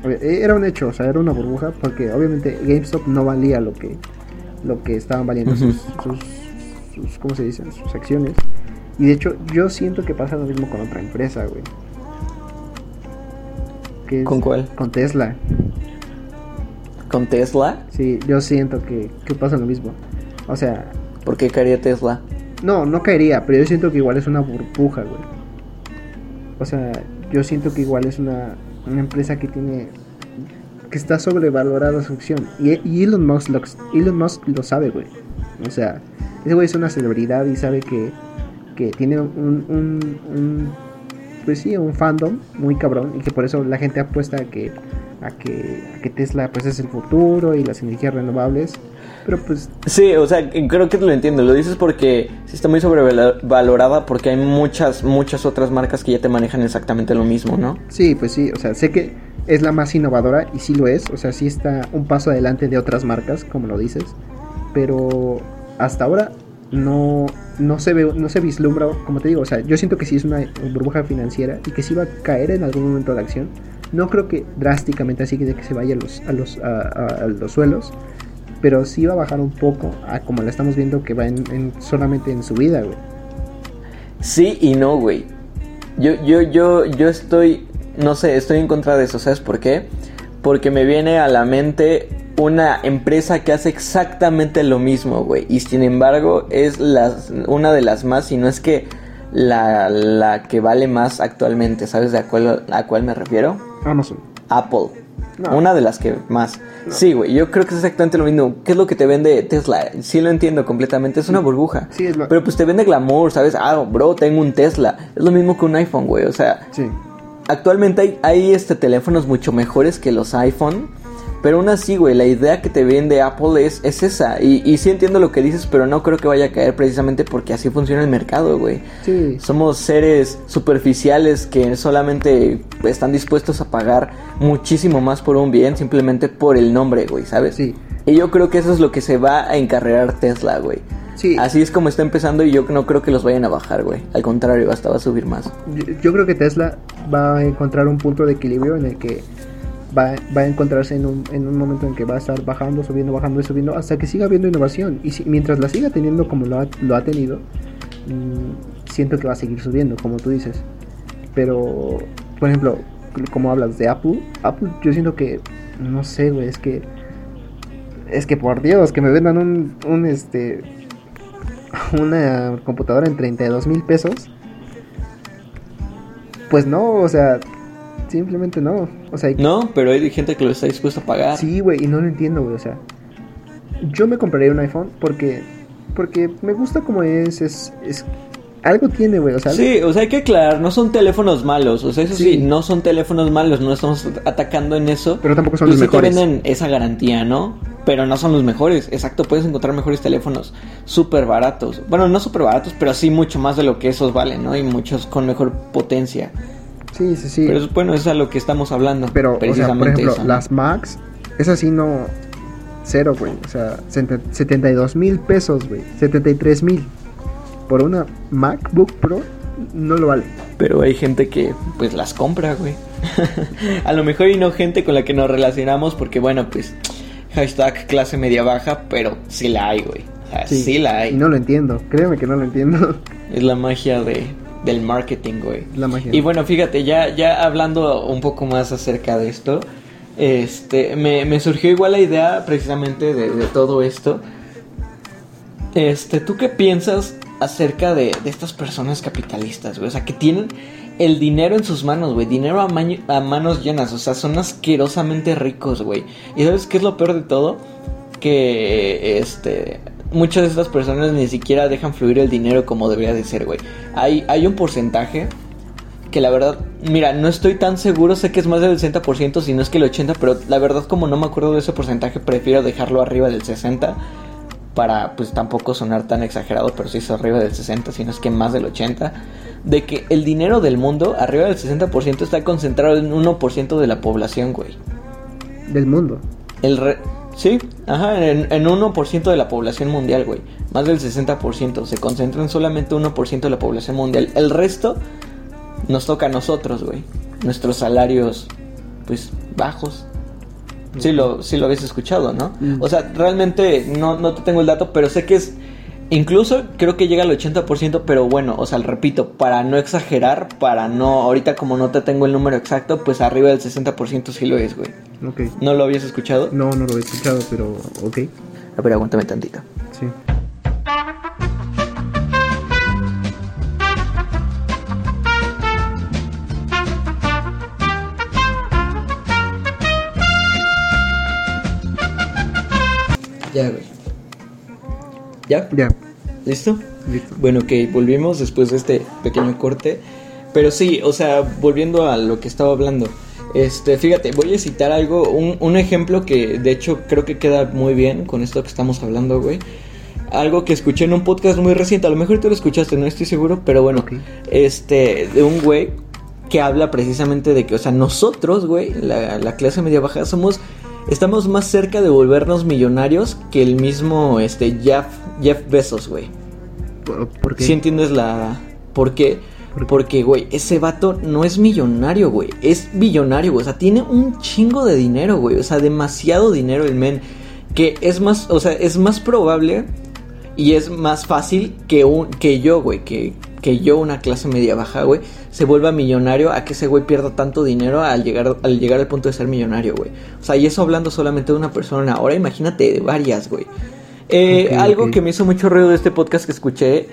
Eh, Era un hecho, o sea, era una burbuja, porque obviamente GameStop no valía lo que, lo que estaban valiendo sus, sus, sus- ¿cómo se dicen? Sus acciones. Y de hecho, yo siento que pasa lo mismo con otra empresa, güey. Que es- ¿Con cuál? Con Tesla. con Tesla, Sí, yo siento que, que pasa lo mismo. O sea, ¿por qué caería Tesla? No, no caería, pero yo siento que igual es una burbuja, güey. O sea, yo siento que igual es una, una empresa que tiene. que está sobrevalorada su acción. Y, y Elon, Musk lo, Elon Musk lo sabe, güey. O sea, ese güey es una celebridad y sabe que, que tiene un, un, un- Pues sí, un fandom muy cabrón. Y que por eso la gente apuesta a que, a que, a que Tesla pues es el futuro y las energías renovables. Pero pues Sí, o sea, creo que lo entiendo. Lo dices porque sí está muy sobrevalorada porque hay muchas, muchas otras marcas que ya te manejan exactamente lo mismo, ¿no? Sí, pues sí, o sea, sé que es la más innovadora y sí lo es, o sea, sí está un paso adelante de otras marcas, como lo dices, pero hasta ahora no, no se ve, no se vislumbra, como te digo, o sea, yo siento que sí es una burbuja financiera y que sí va a caer en algún momento de acción. No creo que drásticamente así que se vaya a los, a los, a los suelos, pero sí va a bajar un poco a como la estamos viendo que va en, en- solamente en subida, güey. Sí y no, güey. Yo, yo, yo, yo estoy, no sé, estoy en contra de eso, ¿sabes por qué? Porque me viene a la mente una empresa que hace exactamente lo mismo, güey. Y sin embargo, es las, una de las más, si no es que la, la que vale más actualmente. ¿Sabes de a cuál, a cuál me refiero? Amazon. Apple. No. Una de las que más. Sí, güey, yo creo que es exactamente lo mismo. ¿Qué es lo que te vende Tesla? Sí lo entiendo completamente, es una burbuja. Sí, es lo- Pero pues te vende glamour, ¿sabes? Ah, bro, tengo un Tesla. Es lo mismo que un iPhone, güey. O sea, Sí. Actualmente hay, hay este, teléfonos mucho mejores que los iPhone. Pero aún así, güey, la idea que te vende Apple es, es esa. Y, y sí entiendo lo que dices, pero no creo que vaya a caer precisamente porque así funciona el mercado, güey. Sí. Somos seres superficiales que solamente están dispuestos a pagar muchísimo más por un bien simplemente por el nombre, güey, ¿sabes? Sí. Y yo creo que eso es lo que se va a encarrerar Tesla, güey. Sí. Así es como está empezando y yo no creo que los vayan a bajar, güey. Al contrario, hasta va a subir más. Yo, yo creo que Tesla va a encontrar un punto de equilibrio en el que va, va a encontrarse en un, en un momento en que va a estar bajando, subiendo, bajando y subiendo hasta que siga habiendo innovación. Y si- mientras la siga teniendo como lo ha, lo ha tenido, mm, siento que va a seguir subiendo, como tú dices. Pero, por ejemplo, como hablas de Apple, Apple yo siento que, no sé, güey, es que... Es que por Dios, que me vendan un, un este una computadora en 32 mil pesos. Pues no, o sea, simplemente no. O sea, No, pero hay gente que lo está dispuesto a pagar. sí, güey, y no lo entiendo, güey, o sea. Yo me compraría un iPhone porque porque me gusta como es, es, es algo tiene, güey, o sea, Sí, o sea, hay que aclarar, no son teléfonos malos, o sea, eso sí, Sí. no son teléfonos malos, no estamos atacando en eso. pero tampoco son los sí te mejores. venden esa garantía, ¿no? Pero no son los mejores. Exacto, puedes encontrar mejores teléfonos súper baratos. Bueno, no súper baratos, pero sí mucho más de lo que esos valen, ¿no? Y muchos con mejor potencia. Sí, sí, sí. Pero bueno, eso es a lo que estamos hablando. Pero, o sea, por ejemplo, eso, ¿no? las Max, esas sí no. Cero, güey. O sea, sete- 72 mil pesos, güey. 73 mil. Por una MacBook Pro, no lo vale. Pero hay gente que, pues, las compra, güey. a lo mejor y no gente con la que nos relacionamos, porque, bueno, pues, hashtag clase media baja, pero sí la hay, güey. O sea, sí, la hay. Y no lo entiendo. Créeme que no lo entiendo. Es la magia de, del marketing, güey. La magia. Y bueno, fíjate, ya, ya hablando un poco más acerca de esto, este, me, me surgió igual la idea precisamente de, de todo esto. Este, ¿tú qué piensas acerca de, estas personas capitalistas, güey? O sea, que tienen el dinero en sus manos, güey. Dinero a manos llenas. O sea, son asquerosamente ricos, güey. ¿Y sabes qué es lo peor de todo? Que, este... Muchas de estas personas ni siquiera dejan fluir el dinero como debería de ser, güey. Hay, hay un porcentaje que la verdad, mira, no estoy tan seguro, sé que es más del 60%, si no es que el 80%, pero la verdad como no me acuerdo de ese porcentaje, prefiero dejarlo arriba del 60% para pues tampoco sonar tan exagerado, pero sí es arriba del 60%, si no es que más del 80%, de que el dinero del mundo, arriba del 60%, está concentrado en 1% de la población, güey. Del mundo. El re- Sí, ajá, en, en 1% de la población mundial, güey. Más del 60%. Se concentra en solamente 1% de la población mundial. El resto nos toca a nosotros, güey. Nuestros salarios, pues, bajos. Sí lo, sí lo habéis escuchado, ¿no? Mm. O sea, realmente no, no te tengo el dato, pero sé que es... Incluso creo que llega al 80%, pero bueno, o sea, repito, para no exagerar, para no... Ahorita como no te tengo el número exacto, pues arriba del 60% sí lo es, güey. Ok. ¿No lo habías escuchado? No, no lo he escuchado, pero ok. A ver, aguántame tantito. Sí. Ya, güey. ¿Ya? Ya. ¿Listo? Listo. Bueno, ok, volvimos después de este pequeño corte. Pero sí, o sea, volviendo a lo que estaba hablando. Este, fíjate, voy a citar algo, un, un ejemplo que de hecho creo que queda muy bien con esto que estamos hablando, güey. Algo que escuché en un podcast muy reciente, a lo mejor tú lo escuchaste, no estoy seguro, pero bueno, este, de un güey que habla precisamente de que, o sea, nosotros, güey, la, la clase media baja, somos, estamos más cerca de volvernos millonarios que el mismo, este, Jeff, Jeff Bezos, güey. ¿Por, por qué? Si entiendes la... ¿Por qué? ¿Por qué? Porque, güey, ese vato no es millonario, güey. Es billonario, güey. O sea, tiene un chingo de dinero, güey. O sea, demasiado dinero el men. Que es más, o sea, es más probable y es más fácil que, un, que yo, güey. Que, que yo, una clase media baja, güey, se vuelva millonario a que ese güey pierda tanto dinero al llegar, al llegar al punto de ser millonario, güey. O sea, y eso hablando solamente de una persona. Ahora imagínate de varias, güey. Eh, algo que me hizo mucho ruido de este podcast que escuché,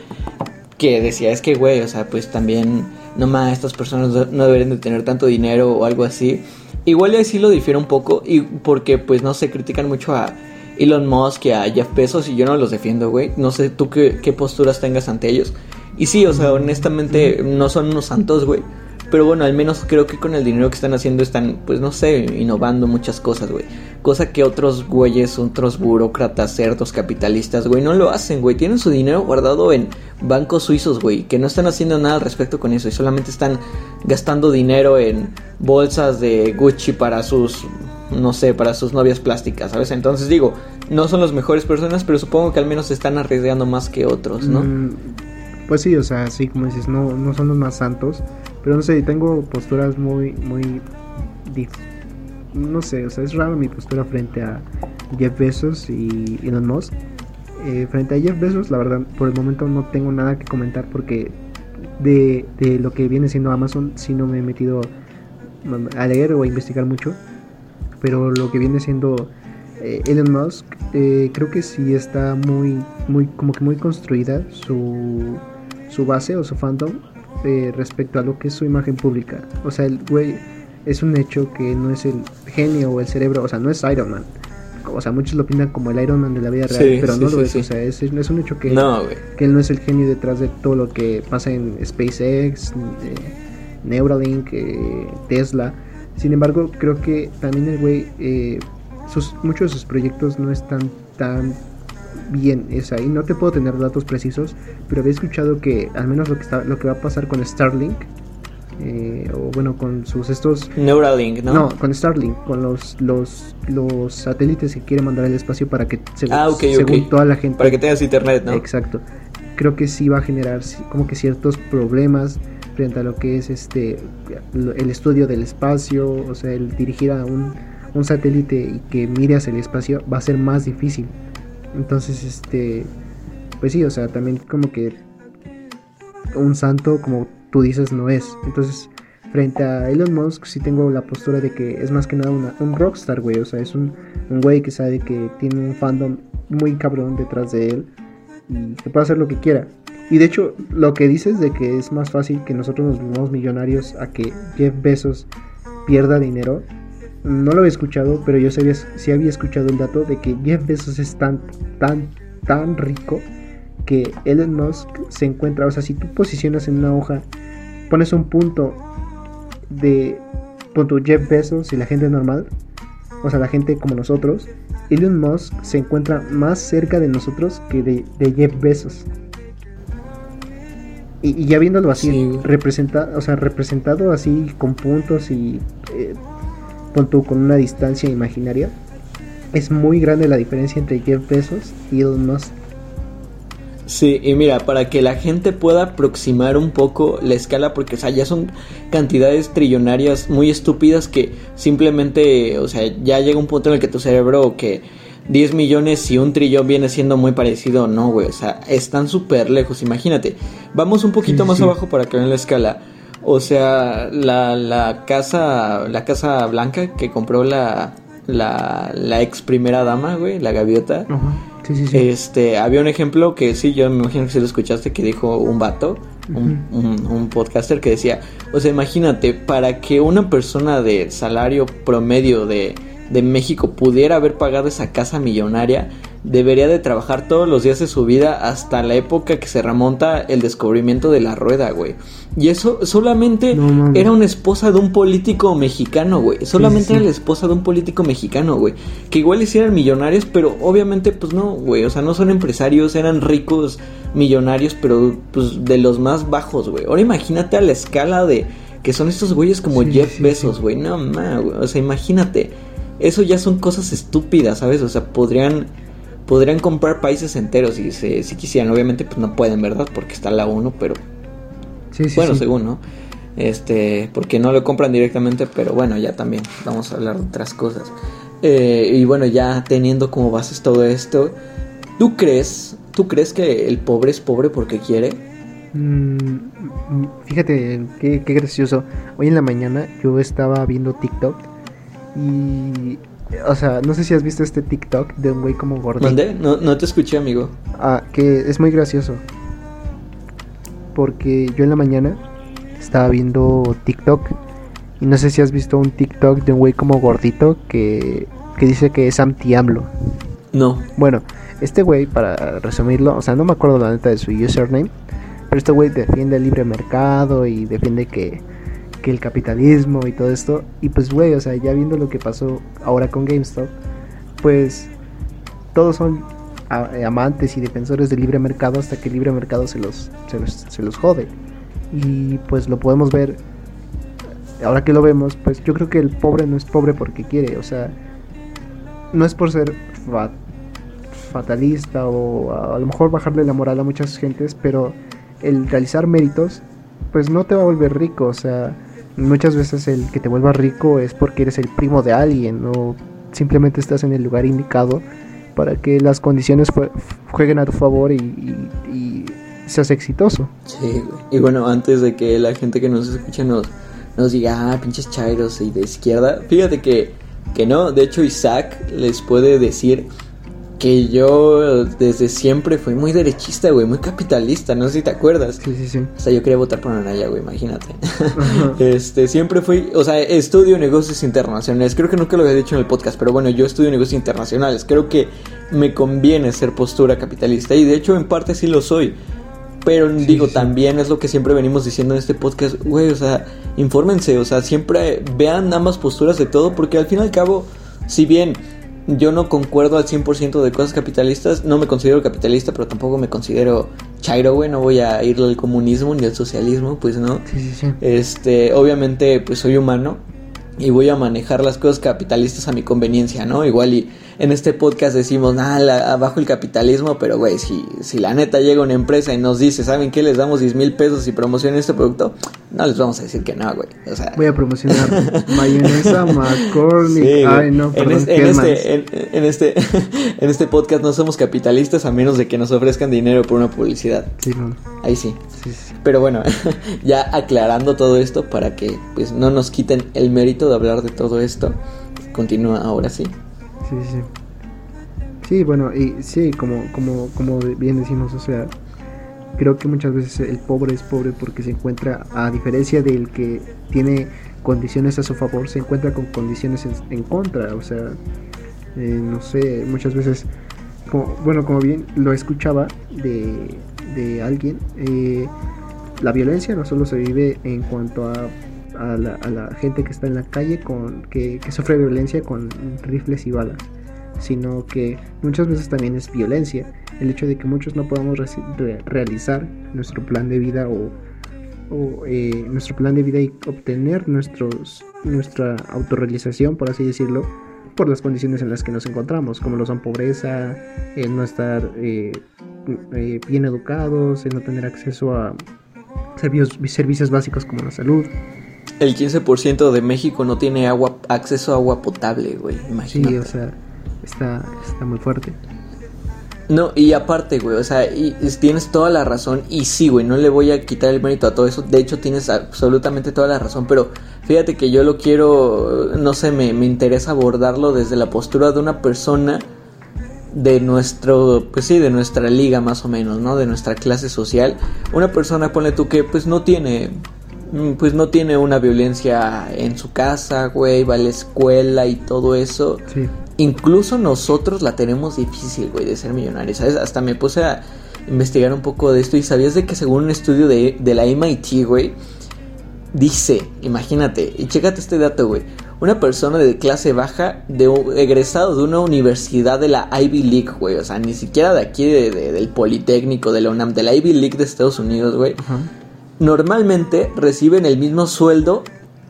que decía, es que, güey, o sea, pues también, no más, estas personas no deberían de tener tanto dinero o algo así. Igual y así lo difiere un poco, y porque, pues, no se critican mucho a Elon Musk y a Jeff Bezos, y yo no los defiendo, güey. No sé tú qué, qué posturas tengas ante ellos. Y sí, o sea, honestamente, no son unos santos, güey. Pero bueno, al menos creo que con el dinero que están haciendo están, pues no sé, innovando muchas cosas, güey. Cosa que otros güeyes, otros burócratas, cerdos, capitalistas, güey, no lo hacen, güey. Tienen su dinero guardado en bancos suizos, güey, que no están haciendo nada al respecto con eso y solamente están gastando dinero en bolsas de Gucci para sus, no sé, para sus novias plásticas, ¿sabes? Entonces digo, no son las mejores personas, pero supongo que al menos están arriesgando más que otros, ¿no? Mm, pues sí, o sea, sí, como dices, no, no son los más santos, pero no sé, tengo posturas muy, muy... No sé, o sea, es raro mi postura frente a Jeff Bezos y Elon Musk. Eh, frente a Jeff Bezos, la verdad, por el momento no tengo nada que comentar porque de, de lo que viene siendo Amazon, sí no me he metido a leer o a investigar mucho. Pero lo que viene siendo eh, Elon Musk, eh, creo que sí está muy, muy, como que muy construida su, su base o su fandom eh, respecto a lo que es su imagen pública. O sea, el güey es un hecho que no es el genio o el cerebro, o sea, no es Iron Man. O sea, muchos lo pintan como el Iron Man de la vida real, pero no lo es. O sea, es, es, un hecho que, que él no es el genio detrás de todo lo que pasa en SpaceX, eh, Neuralink, eh, Tesla. Sin embargo, creo que también el güey, eh, sus, muchos de sus proyectos no están tan bien es ahí. No te puedo tener datos precisos, pero había escuchado que al menos lo que, está, lo que va a pasar con Starlink, eh, o bueno, con sus estos... Neuralink, ¿no? No, con Starlink, con los, los, los satélites que quiere mandar al espacio para que, se, ah, según toda la gente... Para que tengas internet, ¿no? Exacto. Creo que sí va a generar como que ciertos problemas frente a lo que es este el estudio del espacio, o sea, el dirigir a un, un satélite y que mire hacia el espacio va a ser más difícil. Entonces, este, pues sí, o sea, también como que un santo, como tú dices, no es. Entonces, frente a Elon Musk, sí tengo la postura de que es más que nada un rockstar, güey. O sea, es un, un güey que sabe que tiene un fandom muy cabrón detrás de él y que puede hacer lo que quiera. Y de hecho, lo que dices de que es más fácil que nosotros nos volvamos millonarios a que Jeff Bezos pierda dinero, no lo había escuchado, pero yo sabía, sí había escuchado el dato de que Jeff Bezos es tan, tan, tan rico que Elon Musk se encuentra, o sea, si tú posicionas en una hoja, pones un punto de punto Jeff Bezos y la gente normal, o sea, la gente como nosotros, Elon Musk se encuentra más cerca de nosotros que de, Jeff Bezos. Y, ya viéndolo así, representa, o sea, representado así con puntos y eh, con una distancia imaginaria, es muy grande la diferencia entre Jeff Bezos y Elon Musk. Sí, y mira, para que la gente pueda aproximar un poco la escala, porque o sea, ya son cantidades trillonarias muy estúpidas que simplemente, o sea, ya llega un punto en el que tu cerebro que 10 millones y un trillón viene siendo muy parecido, no, güey, o sea, están súper lejos, imagínate. Vamos un poquito más abajo para que vean la escala. O sea, la, la casa la casa blanca que compró la, la, la ex primera dama, güey, la gaviota. Sí, sí, sí. Este, había un ejemplo que sí, yo me imagino que si lo escuchaste, que dijo un vato, un, un, podcaster que decía, o sea, imagínate, para que una persona de salario promedio de, de México pudiera haber pagado esa casa millonaria, debería de trabajar todos los días de su vida hasta la época que se remonta el descubrimiento de la rueda, güey. Y eso solamente era una esposa de un político mexicano, güey. Solamente era la esposa de un político mexicano, güey. Que igual hicieran millonarios, pero obviamente pues no, güey. O sea, no son empresarios, eran ricos millonarios, pero pues de los más bajos, güey. Ahora imagínate a la escala de que son estos güeyes como Jeff Bezos, güey. No, mames, güey. O sea, imagínate. Eso ya son cosas estúpidas, ¿sabes? O sea, podrían podrían comprar países enteros y si, si quisieran. Obviamente, pues no pueden, ¿verdad? Porque está la ONU, pero. Sí, sí, bueno, según, ¿no? Este, porque no lo compran directamente, pero bueno, ya también vamos a hablar de otras cosas. Eh, y bueno, ya teniendo como bases todo esto, ¿tú crees, tú crees que el pobre es pobre porque quiere? Mm, fíjate, qué, qué gracioso. Hoy en la mañana yo estaba viendo TikTok y o sea, no sé si has visto este TikTok de un güey como gordito. ¿Dónde? No, no te escuché, amigo. Ah, que es muy gracioso. Porque yo en la mañana estaba viendo TikTok. Y no sé si has visto un TikTok de un güey como gordito que, que dice que es anti-AMLO. No. Bueno, este güey, para resumirlo, o sea, no me acuerdo la neta de su username. Pero este güey defiende el libre mercado y defiende que que el capitalismo y todo esto. Y pues, güey, o sea, ya viendo lo que pasó ahora con GameStop, pues todos son amantes y defensores del libre mercado hasta que el libre mercado se los, se los, se los jode. Y pues lo podemos ver, ahora que lo vemos, pues yo creo que el pobre no es pobre porque quiere, o sea, no es por ser fatalista o a lo mejor bajarle la moral a muchas gentes, pero el realizar méritos, pues no te va a volver rico, o sea, Muchas veces el que te vuelva rico es porque eres el primo de alguien o simplemente estás en el lugar indicado para que las condiciones jueguen a tu favor y, seas exitoso. Sí, y bueno, antes de que la gente que nos escuche nos, nos diga, ah, pinches chairos y de izquierda, fíjate que, que no, de hecho Isaac les puede decir que yo desde siempre fui muy derechista, güey, muy capitalista, no sé si te acuerdas. Sí, sí, sí. O sea, yo quería votar por Anaya, güey, imagínate. este, siempre fui, o sea, estudio negocios internacionales. Creo que nunca lo había dicho en el podcast, pero bueno, yo estudio negocios internacionales. Creo que me conviene ser postura capitalista y de hecho en parte sí lo soy. Pero digo, también es lo que siempre venimos diciendo en este podcast, güey, o sea, infórmense, o sea, siempre vean ambas posturas de todo, porque al fin y al cabo, si bien yo no concuerdo al 100% de cosas capitalistas, no me considero capitalista, pero tampoco me considero chairo, güey, no voy a ir al comunismo ni al socialismo, pues no. Sí, sí, sí. Este, obviamente, pues soy humano y voy a manejar las cosas capitalistas a mi conveniencia, ¿no? Igual y en este podcast decimos, nada, abajo el capitalismo, pero güey, si, si la neta llega una empresa y nos dice, ¿saben qué? Les damos 10 mil pesos y promocionen este producto, no les vamos a decir que no, güey. O sea... Voy a promocionar mayonesa, McCormick, ay no, perdón, en, este, en, este, en, este, podcast no somos capitalistas a menos de que nos ofrezcan dinero por una publicidad. Sí, no. Ahí sí. Pero bueno, ya aclarando todo esto para que pues no nos quiten el mérito de hablar de todo esto, continúa ahora sí. Sí, sí. Sí, bueno, y sí, como, como, como bien decimos, o sea, creo que muchas veces el pobre es pobre porque se encuentra, a diferencia del que tiene condiciones a su favor, se encuentra con condiciones en, contra, o sea, eh, no sé, muchas veces, como, bueno, como bien lo escuchaba de, de alguien, eh, la violencia no solo se vive en cuanto a a la, gente que está en la calle con que, sufre violencia con rifles y balas sino que muchas veces también es violencia. El hecho de que muchos no podamos realizar nuestro plan de vida o, eh, nuestro plan de vida y obtener nuestros, nuestra autorrealización, por así decirlo, por las condiciones en las que nos encontramos, como lo son pobreza, el no estar eh, eh, bien educados, el no tener acceso a servicios, servicios básicos como la salud, el 15% de México no tiene agua, acceso a agua potable, güey. Imagínate. Sí, o sea, está, está muy fuerte. No, y aparte, güey, o sea, y, tienes toda la razón. Y sí, güey, no le voy a quitar el mérito a todo eso. De hecho, tienes absolutamente toda la razón. Pero fíjate que yo lo quiero, no sé, me, me interesa abordarlo desde la postura de una persona de nuestro, pues sí, de nuestra liga más o menos, ¿no? De nuestra clase social. Una persona, ponle tú que pues no tiene Mm, pues no tiene una violencia en su casa, güey, va a la escuela y todo eso. Sí. Incluso nosotros la tenemos difícil, güey, de ser millonarios, ¿sabes? Hasta me puse a investigar un poco de esto y sabías de que según un estudio de, de la MIT, güey, dice, imagínate, y chécate este dato, güey, una persona de clase baja, de egresado de una universidad de la Ivy League, güey, o sea, ni siquiera de aquí, de, del Politécnico, de la UNAM, de la Ivy League de Estados Unidos, güey normalmente reciben el mismo sueldo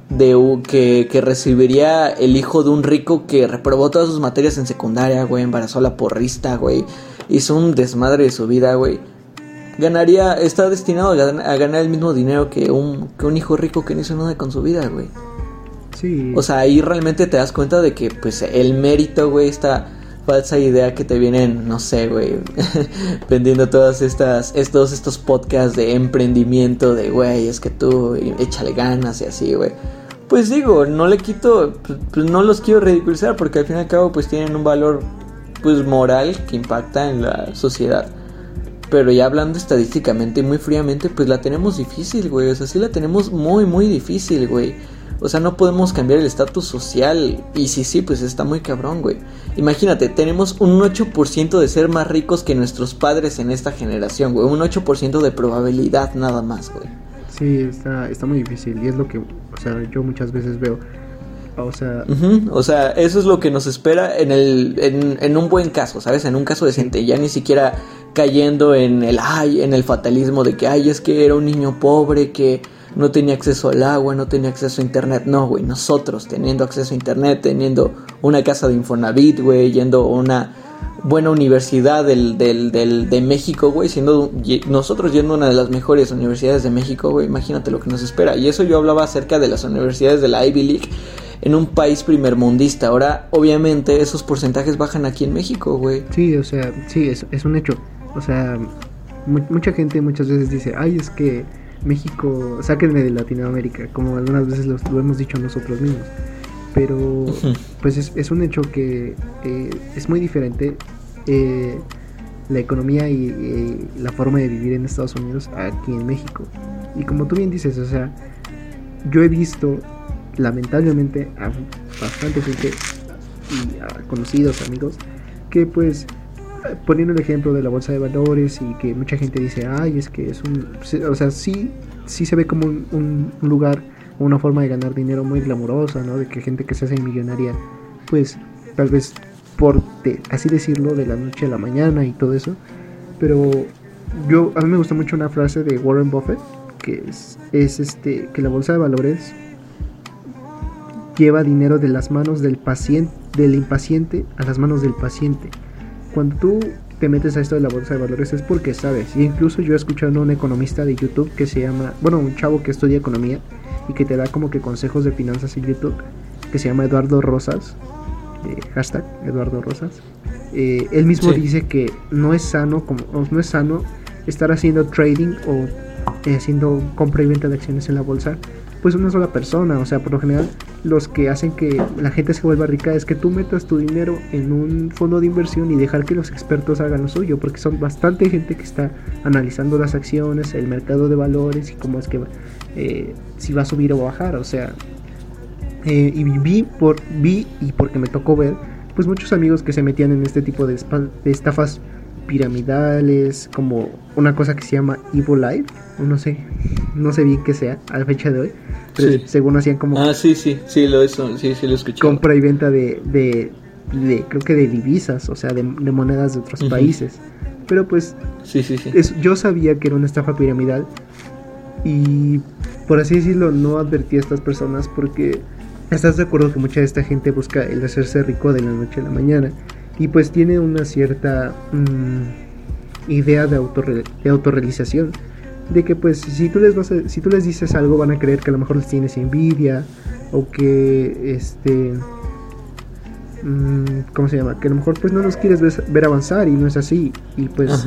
de que, que, recibiría el hijo de un rico que reprobó todas sus materias en secundaria, güey, embarazó a la porrista, güey, hizo un desmadre de su vida, güey. Ganaría, está destinado a, ganar el mismo dinero que un, que un hijo rico que no hizo nada con su vida, güey. O sea, ahí realmente te das cuenta de que, pues, el mérito, güey, está falsa idea que te vienen, no sé, güey, vendiendo todas estas, estos, estos podcasts de emprendimiento, de, güey, es que tú échale ganas y así, güey. Pues digo, no le quito, pues, pues no los quiero ridiculizar porque al fin y al cabo pues tienen un valor pues moral que impacta en la sociedad. Pero ya hablando estadísticamente muy fríamente, pues la tenemos difícil, güey. O sea, sí la tenemos muy, muy difícil, güey. O sea, no podemos cambiar el estatus social. Y sí, sí, pues está muy cabrón, güey. Imagínate, tenemos un 8% de ser más ricos que nuestros padres en esta generación, güey. Un 8% de probabilidad nada más, güey. Sí, está, está muy difícil. Y es lo que, o sea, yo muchas veces veo. O sea, o sea, eso es lo que nos espera en, el, en, en un buen caso, ¿sabes? En un caso decente. Ya ni siquiera cayendo en el, ay, en el fatalismo de que, ay, es que era un niño pobre que no tenía acceso al agua, no tenía acceso a internet. No, güey, nosotros teniendo acceso a internet, teniendo una casa de Infonavit, güey, yendo a una buena universidad del, del, del, de México, güey, siendo nosotros yendo a una de las mejores universidades de México, güey, imagínate lo que nos espera. Y eso yo hablaba acerca de las universidades de la Ivy League en un país primermundista. Ahora, obviamente, esos porcentajes bajan aquí en México, güey. Sí, o sea, sí, es, es un hecho. O sea, mucha gente muchas veces dice, ay, es que México, sáquenme de Latinoamérica, como algunas veces lo, hemos dicho nosotros mismos. Pero, pues es, un hecho que eh, es muy diferente eh, la economía y la forma de vivir en Estados Unidos aquí en México. Y como tú bien dices, o sea, yo he visto, lamentablemente, a bastante gente y a conocidos, amigos, que pues poniendo el ejemplo de la bolsa de valores y que mucha gente dice, ay, es que es un, o sea, sí, sí se ve como un, un, lugar una forma de ganar dinero muy glamurosa, ¿no? De que gente que se hace millonaria, pues tal vez por así decirlo, de la noche a la mañana y todo eso. Pero yo, a mí me gusta mucho una frase de Warren Buffett, que es, es este, que la bolsa de valores lleva dinero de las manos del paciente, del impaciente a las manos del paciente cuando tú te metes a esto de la bolsa de valores es porque sabes. Y incluso yo he escuchado a un economista de YouTube que se llama, bueno, un chavo que estudia economía y que te da como que consejos de finanzas en YouTube, que se llama Eduardo Rosas, eh, hashtag Eduardo Rosas. Eh, él mismo dice que no es sano, como, no es sano estar haciendo trading o eh, haciendo compra y venta de acciones en la bolsa pues una sola persona. O sea, por lo general los que hacen que la gente se vuelva rica es que tú metas tu dinero en un fondo de inversión y dejar que los expertos hagan lo suyo, porque son bastante gente que está analizando las acciones, el mercado de valores y cómo es que eh, si va a subir o bajar. O sea, eh, y vi, por, vi y porque me tocó ver, pues muchos amigos que se metían en este tipo de, de estafas piramidales, como una cosa que se llama Evil Life, no sé, no sé bien qué sea a la fecha de hoy, pero según hacían como... Ah, sí, sí, sí, lo, eso, sí, sí lo escuché. Compra y venta de, de, creo que de divisas, o sea, de, monedas de otros países. Pero pues, sí, sí, sí. yo sabía que era una estafa piramidal y, por así decirlo, no advertí a estas personas porque estás de acuerdo que mucha de esta gente busca el hacerse rico de la noche a la mañana y pues tiene una cierta mm, idea de, de autorrealización de que pues si tú les vas si tú les dices algo van a creer que a lo mejor les tienes envidia o que este mm, ¿cómo se llama? que a lo mejor pues no los quieres ver, avanzar y no es así y pues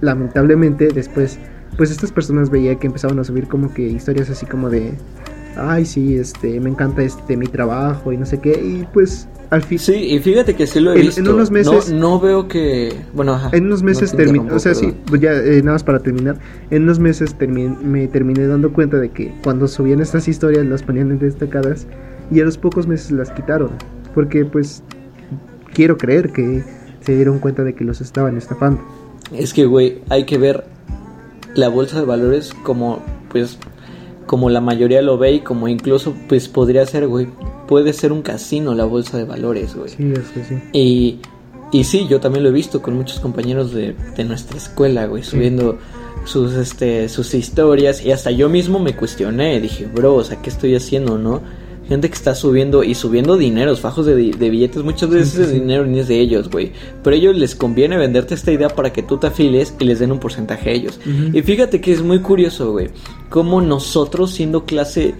lamentablemente después pues estas personas veía que empezaban a subir como que historias así como de ay sí este me encanta este mi trabajo y no sé qué y pues Sí, y fíjate que sí lo he visto. En unos meses. No, veo que. Bueno, ajá. En unos meses terminó. O sea, sí, pues ya eh, nada más para terminar. En unos meses me terminé dando cuenta de que cuando subían estas historias las ponían en destacadas y a los pocos meses las quitaron. Porque, pues, quiero creer que se dieron cuenta de que los estaban estafando. Es que, güey, hay que ver la bolsa de valores como, pues, como la mayoría lo ve y como incluso, pues, podría ser, güey puede ser un casino la bolsa de valores, güey. Sí, es que sí. Y, y sí, yo también lo he visto con muchos compañeros de, de nuestra escuela, güey, subiendo sus, este, sus historias y hasta yo mismo me cuestioné, dije, bro, o sea, ¿qué estoy haciendo, no? Gente que está subiendo y subiendo dineros, fajos de, de billetes, muchas veces el dinero ni es de ellos, güey. Pero a ellos les conviene venderte esta idea para que tú te afiles y les den un porcentaje a ellos. Y fíjate que es muy curioso, güey, cómo nosotros siendo clase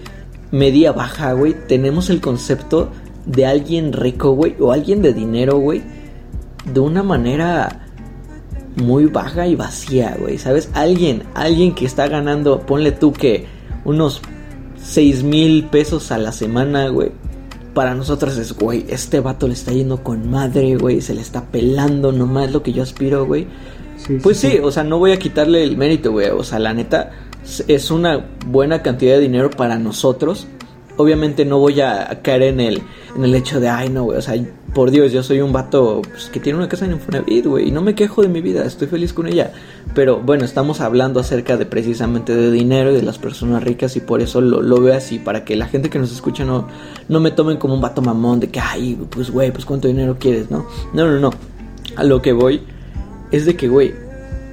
media baja, güey, tenemos el concepto de alguien rico, güey, o alguien de dinero, güey, de una manera muy baja y vacía, güey. ¿Sabes? Alguien, alguien que está ganando, ponle tú que unos 6 mil pesos a la semana, güey. Para nosotros es, güey, este vato le está yendo con madre, güey. Se le está pelando nomás lo que yo aspiro, güey. pues sí, o sea, no voy a quitarle el mérito, güey. O sea, la neta, es una buena cantidad de dinero para nosotros obviamente no voy a caer en el, en el hecho de, ay, no, güey, o sea, por Dios, yo soy un vato pues, que tiene una casa en Infonavit, güey, y no me quejo de mi vida, estoy feliz con ella. Pero bueno, estamos hablando acerca de precisamente de dinero y de las personas ricas y por eso lo, lo veo así, para que la gente que nos escucha no, no me tomen como un vato mamón de que, ay, pues, güey, pues cuánto dinero quieres, ¿no? No, no, no. A lo que voy es de que, güey,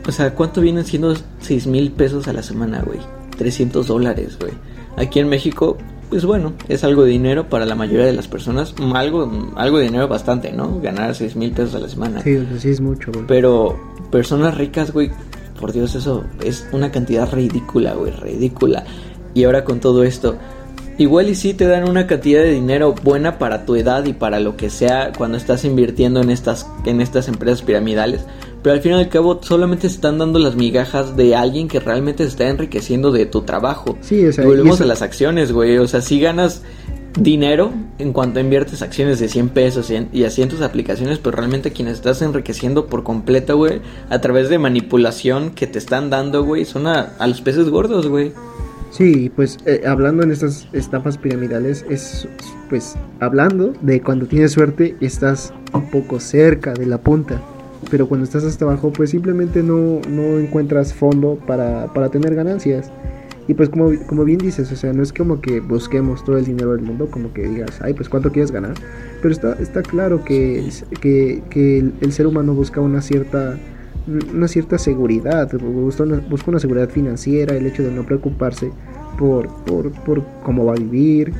o sea, ¿cuánto vienen siendo 6 mil pesos a la semana, güey? 300 dólares, güey. Aquí en México pues bueno, es algo de dinero para la mayoría de las personas, algo, algo de dinero bastante, ¿no? Ganar 6 mil pesos a la semana. Sí, sí es mucho, güey. Pero personas ricas, güey, por Dios, eso es una cantidad ridícula, güey, ridícula. Y ahora con todo esto, igual y sí te dan una cantidad de dinero buena para tu edad y para lo que sea cuando estás invirtiendo en estas, en estas empresas piramidales. Pero al fin y al cabo solamente se están dando las migajas de alguien que realmente se está enriqueciendo de tu trabajo. Sí, o sea, y volvemos a las acciones, güey. O sea, si ganas dinero en cuanto inviertes acciones de 100 pesos y, así en tus aplicaciones, pero realmente quienes estás enriqueciendo por completo, güey, a través de manipulación que te están dando, güey, son a, los peces gordos, güey. Sí, pues eh, hablando en estas estafas piramidales, es pues hablando de cuando tienes suerte estás un poco cerca de la punta pero cuando estás hasta abajo pues simplemente no, no encuentras fondo para, para, tener ganancias. Y pues como, como bien dices, o sea, no es como que busquemos todo el dinero del mundo, como que digas, ay, pues cuánto quieres ganar. Pero está, está claro que, que, que el, ser humano busca una cierta, una cierta seguridad, busca una, busca una seguridad financiera, el hecho de no preocuparse por, por, por cómo va a vivir,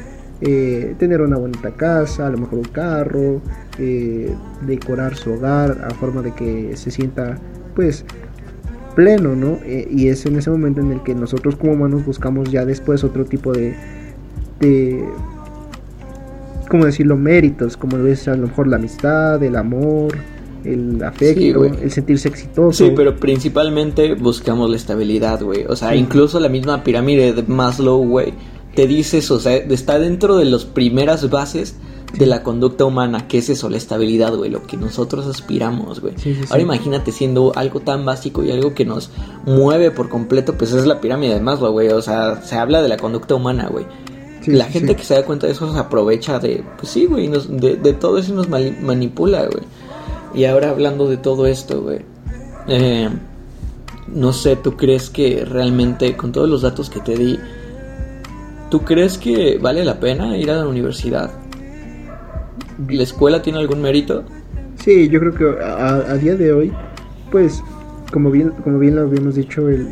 eh, tener una bonita casa, a lo mejor un carro, eh, decorar su hogar a forma de que se sienta pues pleno, ¿no? Eh, y es en ese momento en el que nosotros como humanos buscamos ya después otro tipo de, de ¿cómo decirlo? Méritos, como es a lo mejor la amistad, el amor, el afecto, el sentirse exitoso. Sí, pero principalmente buscamos la estabilidad, güey. O sea, incluso la misma pirámide de Maslow, güey te dices, o sea, está dentro de las primeras bases de la conducta humana, que es eso, la estabilidad, güey, lo que nosotros aspiramos, güey. Ahora imagínate siendo algo tan básico y algo que nos mueve por completo, pues es la pirámide de Maslow, güey, o sea, se habla de la conducta humana, güey. la gente que se da cuenta de eso se aprovecha de, pues sí, güey, de, de, todo eso nos manipula, güey. Y ahora hablando de todo esto, güey, eh, no sé, ¿tú crees que realmente con todos los datos que te di, ¿Tú crees que vale la pena ir a la universidad? ¿La escuela tiene algún mérito? Sí, yo creo que a, día de hoy, pues, como bien, como bien lo habíamos dicho el,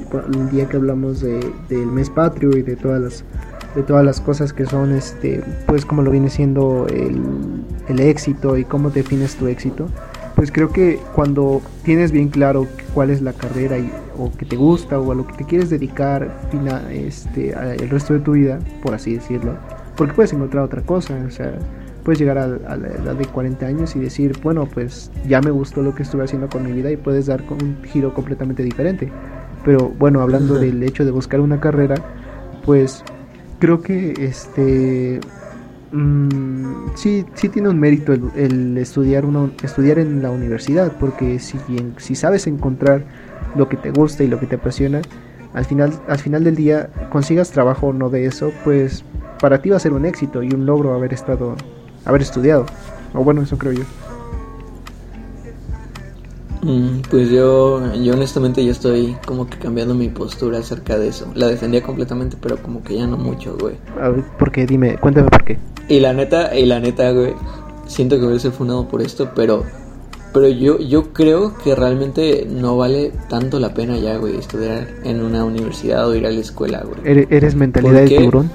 día que hablamos de, del mes patrio y de todas las de todas las cosas que son este pues como lo viene siendo el, el éxito y cómo defines tu éxito pues creo que cuando tienes bien claro cuál es la carrera y, o que te gusta o a lo que te quieres dedicar este, el resto de tu vida, por así decirlo, porque puedes encontrar otra cosa, o sea, puedes llegar a, la edad de 40 años y decir, bueno, pues ya me gustó lo que estuve haciendo con mi vida y puedes dar un giro completamente diferente. Pero bueno, hablando del hecho de buscar una carrera, pues creo que este Mm, sí, sí tiene un mérito el, estudiar, uno, estudiar en la universidad, porque si, si sabes encontrar lo que te gusta y lo que te apasiona, al final, al final del día consigas trabajo o no de eso, pues para ti va a ser un éxito y un logro haber estado, haber estudiado. O bueno, eso creo yo. Mm, pues yo, yo honestamente yo estoy como que cambiando mi postura acerca de eso. La defendía completamente, pero como que ya no mucho, güey. ¿Por qué? Dime, cuéntame por qué. Y la neta, y la neta, güey, siento que voy a ser fundado por esto, pero pero yo yo creo que realmente no vale tanto la pena ya, güey, estudiar en una universidad o ir a la escuela, güey. ¿Eres mentalidad de tiburón?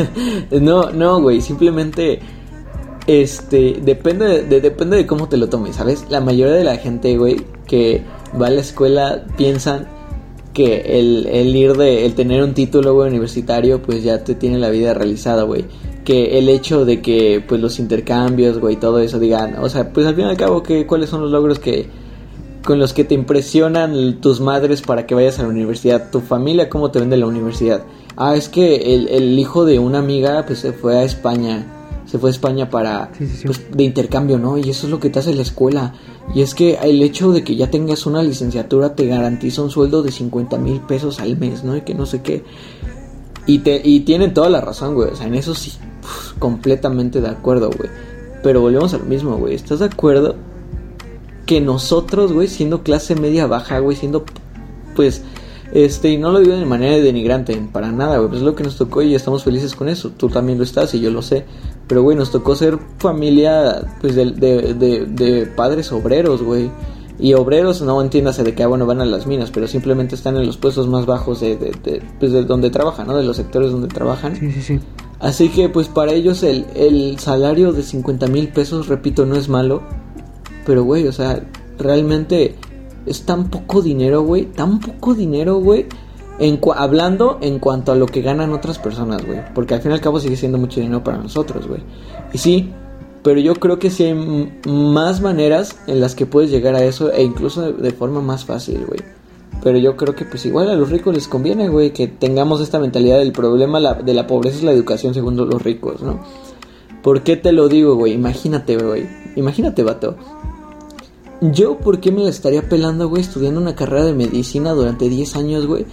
no, no, güey, simplemente este, depende de, depende de cómo te lo tomes, ¿sabes? La mayoría de la gente, güey, que va a la escuela piensan que el, el ir de, el tener un título, universitario, pues ya te tiene la vida realizada, güey. que el hecho de que pues los intercambios, güey, todo eso digan, o sea, pues al fin y al cabo que cuáles son los logros que con los que te impresionan tus madres para que vayas a la universidad, tu familia cómo te vende la universidad. Ah, es que el, el hijo de una amiga pues se fue a España se fue a España para Pues, de intercambio, ¿no? Y eso es lo que te hace la escuela. Y es que el hecho de que ya tengas una licenciatura te garantiza un sueldo de 50 mil pesos al mes, ¿no? Y que no sé qué. Y, te, y tienen toda la razón, güey. O sea, en eso sí, completamente de acuerdo, güey. Pero volvemos a lo mismo, güey. ¿Estás de acuerdo? Que nosotros, güey, siendo clase media baja, güey, siendo, pues, este, y no lo digo de manera denigrante, para nada, güey, pues es lo que nos tocó y estamos felices con eso. Tú también lo estás y yo lo sé. Pero, güey, nos tocó ser familia, pues, de, de, de, padres obreros, güey. Y obreros, no entiéndase de que, ah, bueno, van a las minas, pero simplemente están en los puestos más bajos de, de, pues, de donde trabajan, ¿no? De los sectores donde trabajan. Sí, sí, sí. Así que, pues, para ellos el, el salario de 50 mil pesos, repito, no es malo. Pero, güey, o sea, realmente es tan poco dinero, güey. Tan poco dinero, güey. Hablando en cuanto a lo que ganan otras personas, güey. Porque al fin y al cabo sigue siendo mucho dinero para nosotros, güey. Y sí, pero yo creo que sí hay más maneras en las que puedes llegar a eso e incluso de, forma más fácil, güey. Pero yo creo que pues igual a los ricos les conviene, güey, que tengamos esta mentalidad del problema de la pobreza es la educación según los ricos, ¿no? ¿Por qué te lo digo, güey? Imagínate, güey. Imagínate, vato. Yo, ¿por qué me la estaría pelando, güey, estudiando una carrera de medicina durante 10 años, güey?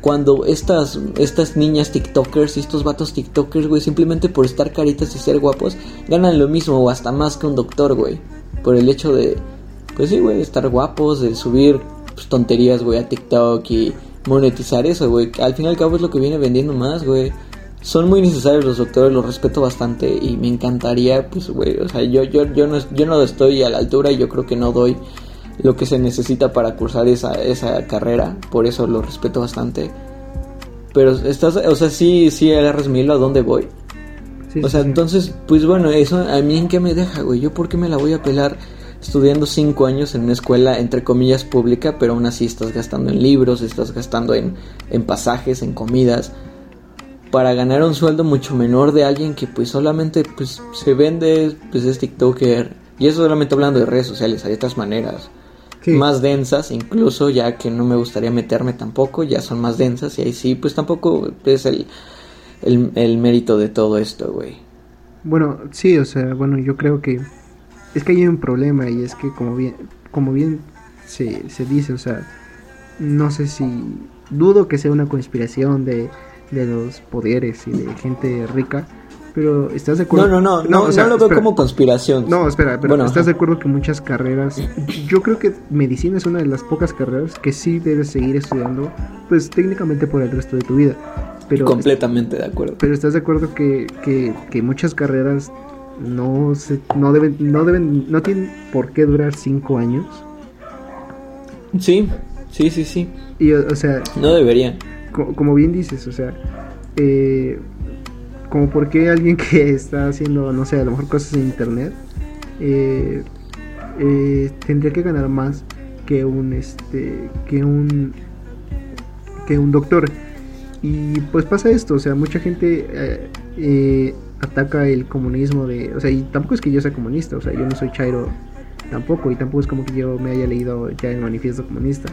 Cuando estas, estas niñas TikTokers y estos vatos TikTokers, güey, simplemente por estar caritas y ser guapos, ganan lo mismo o hasta más que un doctor, güey. Por el hecho de, pues sí, güey, estar guapos, de subir pues, tonterías, güey, a TikTok y monetizar eso, güey. Al fin y al cabo es lo que viene vendiendo más, güey son muy necesarios los doctores, los respeto bastante y me encantaría, pues, güey, o sea, yo, yo, yo, no, yo no estoy a la altura y yo creo que no doy lo que se necesita para cursar esa, esa carrera, por eso lo respeto bastante. Pero estás, o sea, sí, sí agarras mi hilo a dónde voy. o sea, entonces, pues bueno, eso a mí en qué me deja, güey. Yo por qué me la voy a pelar estudiando cinco años en una escuela, entre comillas, pública, pero aún así estás gastando en libros, estás gastando en, en pasajes, en comidas para ganar un sueldo mucho menor de alguien que pues solamente pues se vende, pues es TikToker. Y eso solamente hablando de redes sociales, hay otras maneras. Más densas, incluso ya que no me gustaría meterme tampoco, ya son más densas y ahí sí, pues tampoco es el, el, mérito de todo esto, güey. Bueno, sí, o sea, bueno, yo creo que es que hay un problema y es que como bien, como bien se, se dice, o sea, no sé si dudo que sea una conspiración de de los poderes y de gente rica. Pero ¿estás de acuerdo? No, no, no, no, lo veo como conspiración. No, espera, pero ¿estás de acuerdo que muchas carreras, yo creo que medicina es una de las pocas carreras que sí debes seguir estudiando, pues técnicamente por el resto de tu vida. Pero, Completamente de acuerdo. Pero ¿estás de acuerdo que, que, que muchas carreras no se, no deben, no deben, no tienen por qué durar cinco años? Sí, sí, sí, sí. Y, o sea... No deberían como bien dices, o sea, eh, como porque alguien que está haciendo, no sé, a lo mejor cosas en internet, eh, eh, tendría que ganar más que un, este, que un, que un doctor. Y pues pasa esto, o sea, mucha gente ataca el comunismo de, o sea, y tampoco es que yo sea comunista, o sea, yo no soy chairo tampoco, y tampoco es como que yo me haya leído ya el manifiesto comunista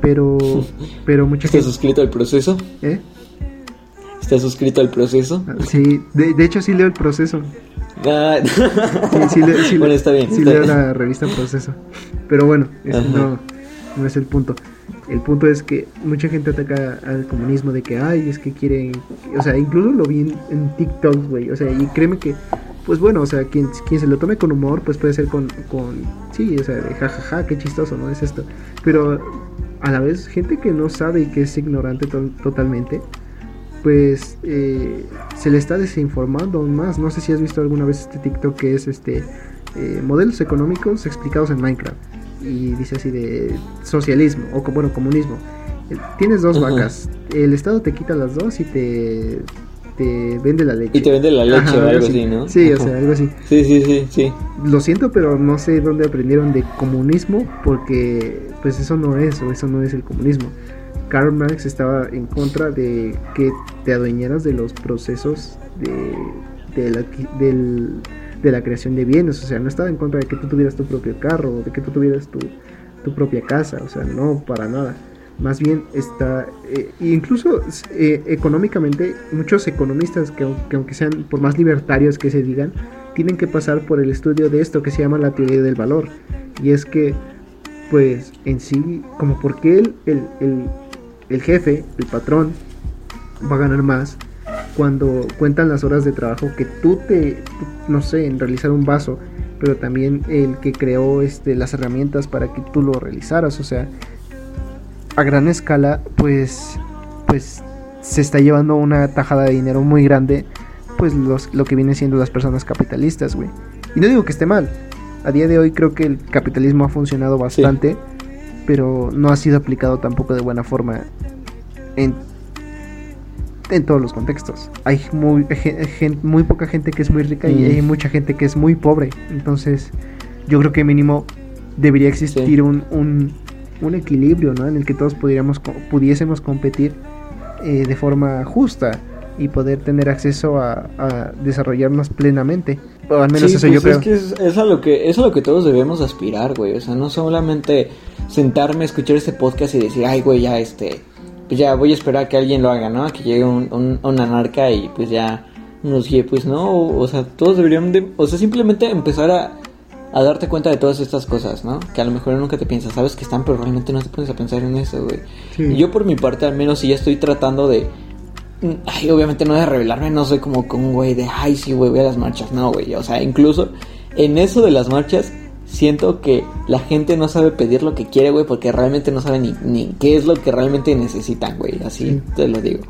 pero, pero mucha ¿Estás suscrito al proceso? ¿Eh? ¿Estás suscrito al proceso? Sí, de, hecho sí leo el proceso. Ah. Sí, sí, bueno, está bien. Sí leo la revista Proceso. Pero bueno, no, no es el punto. El punto es que mucha gente ataca al comunismo de que, ay, es que quieren... O sea, incluso lo vi en, en TikTok, güey. O sea, y créeme que pues bueno, o sea, quien, quien se lo tome con humor, pues puede ser con, con sí, o sea, de jajaja, qué chistoso, ¿no? Es esto. Pero a la vez, gente que no sabe y que es ignorante totalmente, pues eh, se le está desinformando aún más. No sé si has visto alguna vez este TikTok que es este eh, modelos económicos explicados en Minecraft. Y dice así de socialismo, o bueno, comunismo. Eh, tienes dos vacas, el Estado te quita las dos y te te vende la leche. Y te vende la leche o algo así, ¿no? Sí, o sea, algo así. Sí, sí, sí, sí. Lo siento, pero no sé dónde aprendieron de comunismo, porque pues eso no es, o eso no es el comunismo. Karl Marx estaba en contra de que te adueñaras de los procesos de, de la, de la creación de bienes, o sea, no estaba en contra de que tú tuvieras tu propio carro, de que tú tuvieras tu, tu propia casa, o sea, no, para nada. Más bien está, eh, incluso eh, económicamente, muchos economistas que, que aunque sean por más libertarios que se digan, tienen que pasar por el estudio de esto que se llama la teoría del valor. Y es que, pues, en sí, como porque el, el, el, el jefe, el patrón, va a ganar más cuando cuentan las horas de trabajo que tú te, no sé, en realizar un vaso, pero también el que creó este, las herramientas para que tú lo realizaras, o sea, a gran escala, pues, pues se está llevando una tajada de dinero muy grande, pues los, lo que viene siendo las personas capitalistas, güey. Y no digo que esté mal, a día de hoy creo que el capitalismo ha funcionado bastante, pero no ha sido aplicado tampoco de buena forma en en todos los contextos. Hay muy, muy poca gente que es muy rica y hay mucha gente que es muy pobre. Entonces, yo creo que mínimo debería existir un, un, un, equilibrio, ¿no? En el que todos pudiéramos, pudiésemos competir eh, de forma justa y poder tener acceso a, a desarrollarnos plenamente. O al menos eso yo pues creo. Es que es, a lo que es a lo que todos debemos aspirar, güey. O sea, no solamente sentarme escuchar este podcast y decir, ay, güey, ya este pues ya voy a esperar a que alguien lo haga, ¿no? A que llegue un, un, anarca y pues ya nos guíe, pues no, o, sea, todos deberían de, o sea, simplemente empezar a, a darte cuenta de todas estas cosas, ¿no? Que a lo mejor nunca te piensas, sabes que están, pero realmente no te pones a pensar en eso, güey. Y yo por mi parte, al menos, si ya estoy tratando de... Ay, obviamente no de revelarme, no soy como con un güey de, ay, sí, güey, voy a las marchas. No, güey, o sea, incluso en eso de las marchas, siento que la gente no sabe pedir lo que quiere, güey, porque realmente no sabe ni, ni qué es lo que realmente necesitan, güey. Así te lo digo.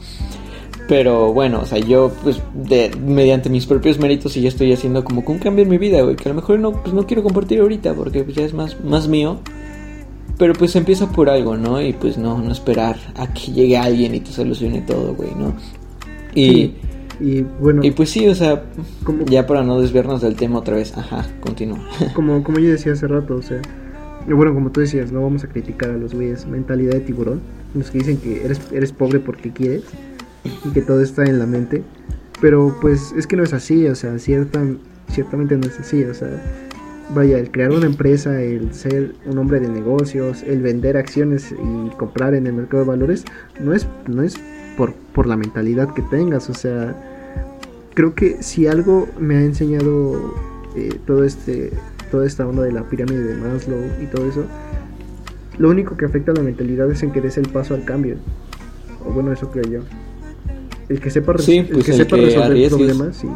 Pero bueno, o sea, yo pues de, mediante mis propios méritos sí ya estoy haciendo como que un cambio en mi vida, güey, que a lo mejor no, pues, no quiero compartir ahorita porque pues, ya es más, más mío. Pero pues empieza por algo, ¿no? Y pues no, no esperar a que llegue alguien y te solucione todo, güey, ¿no? Y... Y bueno. Y pues sí, o sea, ya para no desviarnos del tema otra vez, ajá, continúa. Como, como yo decía hace rato, o sea, bueno, como tú decías, no vamos a criticar a los güeyes mentalidad de tiburón, los que dicen que eres, eres pobre porque quieres y que todo está en la mente, pero pues es que no es así, o sea, cierta, ciertamente no es así, o sea, vaya, el crear una empresa, el ser un hombre de negocios, el vender acciones y comprar en el mercado de valores, no es, no es por, por la mentalidad que tengas. O sea, creo que si algo me ha enseñado eh, todo este, toda esta onda de la pirámide de Maslow y todo eso, lo único que afecta a la mentalidad es en que des el paso al cambio. O bueno, eso creo yo. El que sepa, el que pues sepa resolver problemas y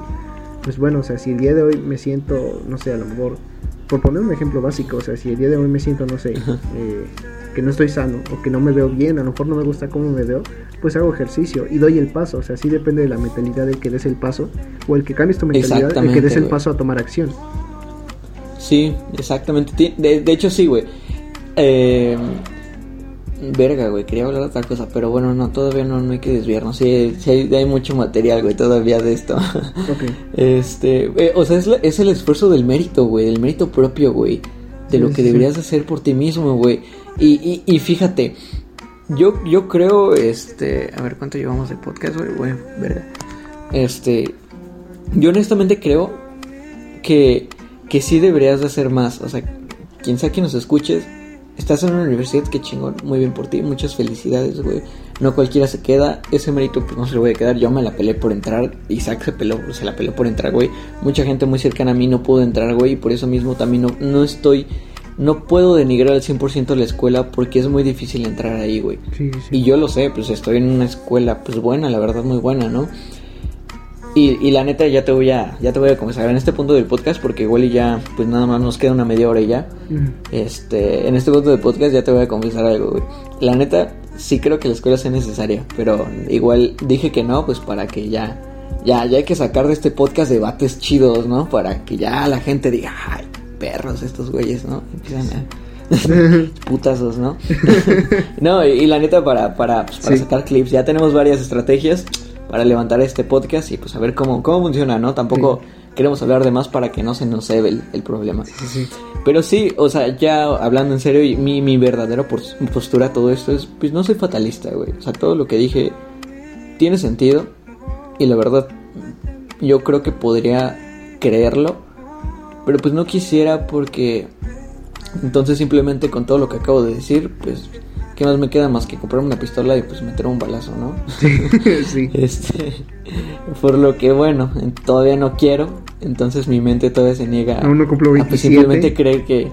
pues bueno, o sea, si el día de hoy me siento, no sé, a lo mejor, por poner un ejemplo básico, o sea, si el día de hoy me siento, no sé, eh, que no estoy sano o que no me veo bien, a lo mejor no me gusta cómo me veo, pues hago ejercicio y doy el paso. O sea, sí depende de la mentalidad del que des el paso o el que cambies tu mentalidad, el que des el paso a tomar acción. Sí, exactamente. De, de hecho, sí, güey. Eh, verga, güey, quería hablar de otra cosa, pero bueno, no, todavía no, no hay que desviarnos. Sí, sí hay, mucho material, güey, todavía de esto. Este, eh, o sea, es, es, el esfuerzo del mérito, güey, del mérito propio, güey. De lo que deberías hacer por ti mismo, güey. Y, y, fíjate, yo, yo creo, este, a ver cuánto llevamos de podcast, güey, ¿verdad? Este, yo honestamente creo que, que sí deberías de hacer más, o sea, quien sea que nos escuches, estás en una universidad, que chingón, muy bien por ti, muchas felicidades, güey. No cualquiera se queda, ese mérito pues no se lo voy a quedar, yo me la peleé por entrar, Isaac se peló, se la peló por entrar, güey. Mucha gente muy cercana a mí no pudo entrar, güey, y por eso mismo también no, no estoy no puedo denigrar al 100% la escuela porque es muy difícil entrar ahí, güey. Sí, sí. Y yo lo sé, pues estoy en una escuela pues buena, la verdad muy buena, ¿no? Y, y, la neta ya te voy a ya te voy a comenzar en este punto del podcast porque igual y ya pues nada más nos queda una media hora y ya. Este, en este punto del podcast ya te voy a confesar algo, güey. La neta sí creo que la escuela sea necesaria, pero igual dije que no, pues para que ya ya ya hay que sacar de este podcast debates chidos, ¿no? Para que ya la gente diga, "Ay, perros estos güeyes, ¿no? Empiezan a... putazos, ¿no? no, y, la neta para, para, pues, para sacar clips, ya tenemos varias estrategias para levantar este podcast y pues a ver cómo, cómo funciona, ¿no? Tampoco queremos hablar de más para que no se nos el, el problema. Pero sí, o sea, ya hablando en serio, mi, mi verdadera postura a todo esto es, pues no soy fatalista, güey. O sea, todo lo que dije tiene sentido y la verdad yo creo que podría creerlo, pero pues no quisiera porque entonces simplemente con todo lo que acabo de decir, pues ¿qué más me queda más que comprar una pistola y pues meter un balazo, ¿no? Sí. Este, por lo que bueno, todavía no quiero, entonces mi mente todavía se niega Aún no cumplo a pues, 27. simplemente creer que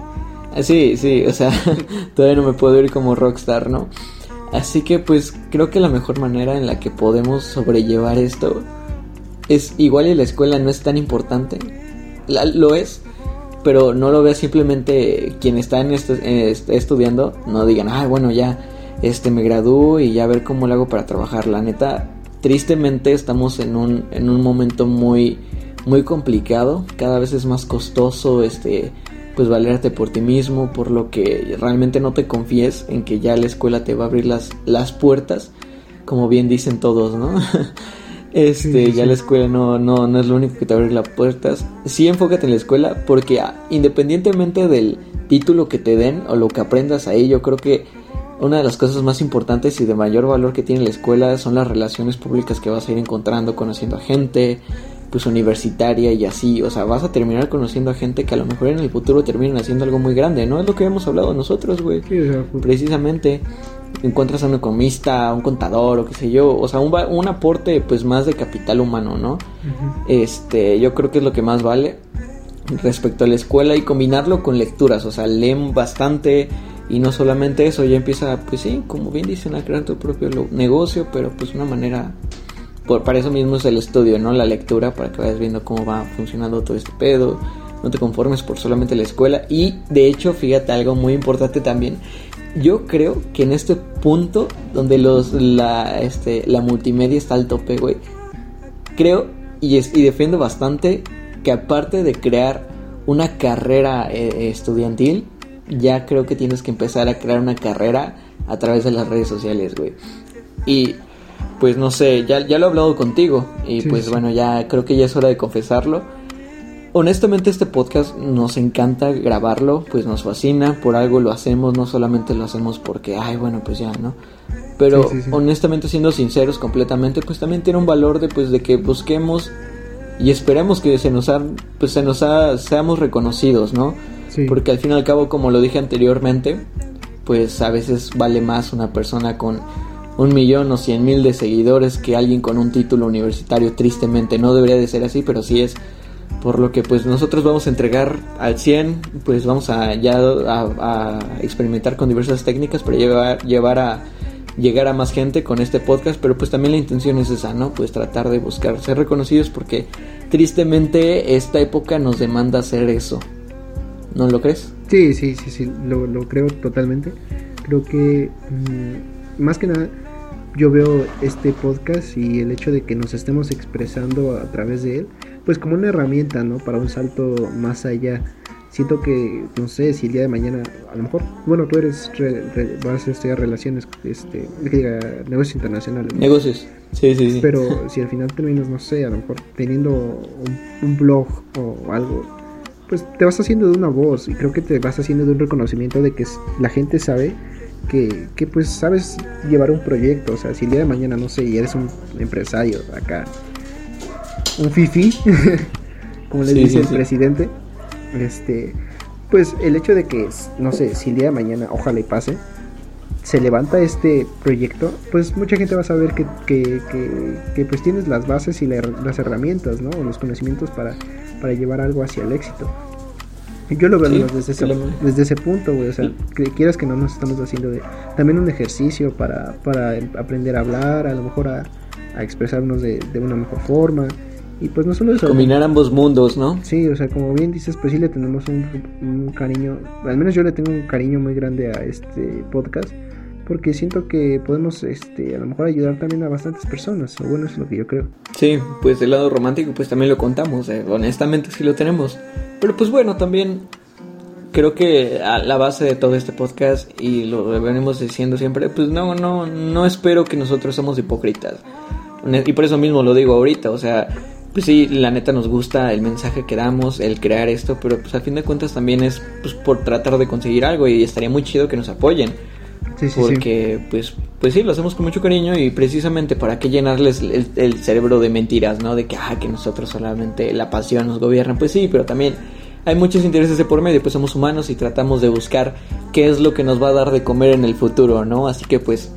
ah, sí, sí, o sea, todavía no me puedo ir como rockstar, ¿no? Así que pues creo que la mejor manera en la que podemos sobrellevar esto es igual y la escuela no es tan importante. La- lo es, pero no lo vea simplemente quien está en esto, eh, está estudiando, no digan, ah, bueno, ya este me gradúo y ya ver cómo lo hago para trabajar. La neta, tristemente estamos en un, en un momento muy, muy complicado. Cada vez es más costoso este pues valerte por ti mismo, por lo que realmente no te confíes en que ya la escuela te va a abrir las, las puertas, como bien dicen todos, ¿no? Este, Sí, ya sí. la escuela no, no, no es lo único que te abre las puertas. Sí, enfócate en la escuela, porque ah, independientemente del título que te den o lo que aprendas ahí, yo creo que una de las cosas más importantes y de mayor valor que tiene la escuela son las relaciones públicas que vas a ir encontrando, conociendo a gente, pues universitaria y así. O sea, vas a terminar conociendo a gente que a lo mejor en el futuro terminen haciendo algo muy grande, ¿no? Es lo que hemos hablado nosotros, güey Sí, pues, precisamente encuentras a un economista, a un contador o qué sé yo, o sea, un, un aporte pues más de capital humano, ¿no? Este, yo creo que es lo que más vale respecto a la escuela y combinarlo con lecturas, o sea, leen bastante y no solamente eso, ya empieza, pues sí, como bien dicen, a crear tu propio negocio, pero pues una manera, por, para eso mismo es el estudio, ¿no? La lectura, para que vayas viendo cómo va funcionando todo este pedo, no te conformes por solamente la escuela y de hecho, fíjate algo muy importante también, yo creo que en este punto donde los la este la multimedia está al tope, güey. Creo y, es- y defiendo bastante que aparte de crear una carrera eh, estudiantil, ya creo que tienes que empezar a crear una carrera a través de las redes sociales, güey. Y pues no sé, ya, ya lo he hablado contigo y Sí, pues sí. bueno, ya creo que ya es hora de confesarlo. Honestamente este podcast nos encanta grabarlo, pues nos fascina, por algo lo hacemos, no solamente lo hacemos porque, ay, bueno, pues ya, ¿no? Pero Sí, sí, sí. honestamente siendo sinceros completamente, pues también tiene un valor de pues de que busquemos y esperemos que se nos ha, pues se nos ha, seamos reconocidos, ¿no? Porque al fin y al cabo, como lo dije anteriormente, pues a veces vale más una persona con un millón o cien mil de seguidores que alguien con un título universitario. Tristemente, no debería de ser así, pero sí es. Por lo que pues nosotros vamos a entregar al 100, pues vamos a ya a, experimentar con diversas técnicas para llevar, llevar a llegar a más gente con este podcast, pero pues también la intención es esa, ¿no? Pues tratar de buscar ser reconocidos porque tristemente esta época nos demanda hacer eso. ¿No lo crees? Sí, sí, sí, sí, lo, lo creo totalmente. Creo que mm, más que nada yo veo este podcast y el hecho de que nos estemos expresando a través de él, pues como una herramienta, ¿no? Para un salto más allá. Siento que, no sé, si el día de mañana, a lo mejor, bueno, tú eres, re- re- vas a estudiar relaciones, este, que diga, negocios internacionales. ¿no? Negocios. Sí, sí, sí. Pero si al final terminas, no sé, a lo mejor teniendo un, un blog o algo, pues te vas haciendo de una voz y creo que te vas haciendo de un reconocimiento de que la gente sabe que, que pues sabes llevar un proyecto. O sea, si el día de mañana, no sé, y eres un empresario acá, un fifi, como le Sí, dice sí, el sí. presidente, este, pues el hecho de que, no sé, si el día de mañana, ojalá y pase, se levanta este proyecto, pues mucha gente va a saber que, que, que, que, pues tienes las bases y la las herramientas, ¿no? O los conocimientos para, para llevar algo hacia el éxito. Yo lo veo Sí, desde, ese, claro. desde ese punto, güey. O sea, que quieras que no nos estamos haciendo de, también un ejercicio para, para aprender a hablar, a lo mejor a, a expresarnos de, de una mejor forma. Y pues no solo eso. Combinar ambos mundos, ¿no? Sí, o sea, como bien dices, pues sí le tenemos un, un cariño, al menos yo le tengo un cariño muy grande a este podcast, porque siento que podemos, este, a lo mejor ayudar también a bastantes personas, o bueno, eso es lo que yo creo. Sí, pues el lado romántico pues también lo contamos, eh, honestamente sí lo tenemos. Pero pues bueno, también creo que a la base de todo este podcast y lo venimos diciendo siempre, pues no, no, no espero que nosotros somos hipócritas. Y por eso mismo lo digo ahorita, o sea, pues sí, la neta nos gusta el mensaje que damos, el crear esto, pero pues al fin de cuentas también es pues por tratar de conseguir algo y estaría muy chido que nos apoyen. Sí, sí, sí. porque pues pues sí, lo hacemos con mucho cariño y precisamente para que llenarles el, el cerebro de mentiras, ¿no? De que, ah, que nosotros solamente la pasión nos gobierna. Pues sí, pero también hay muchos intereses de por medio, pues somos humanos y tratamos de buscar qué es lo que nos va a dar de comer en el futuro, ¿no? Así que pues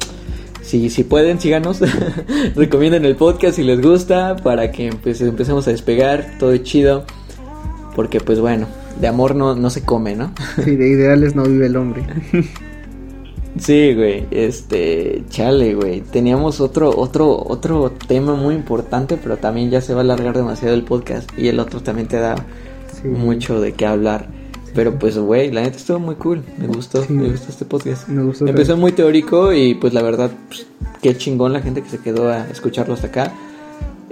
si, si pueden, síganos, recomienden el podcast si les gusta para que pues empecemos a despegar, todo chido, porque pues bueno, de amor no, no se come, ¿no? Sí, de ideales no vive el hombre. Sí, güey, este, chale, güey, teníamos otro, otro, otro tema muy importante, pero también ya se va a alargar demasiado el podcast y el otro también te da mucho de qué hablar. Pero pues, güey, la neta estuvo muy cool. Me gustó, me gustó este podcast. Me gustó. Empezó muy teórico y pues la verdad, pues, qué chingón la gente que se quedó a escucharlo hasta acá.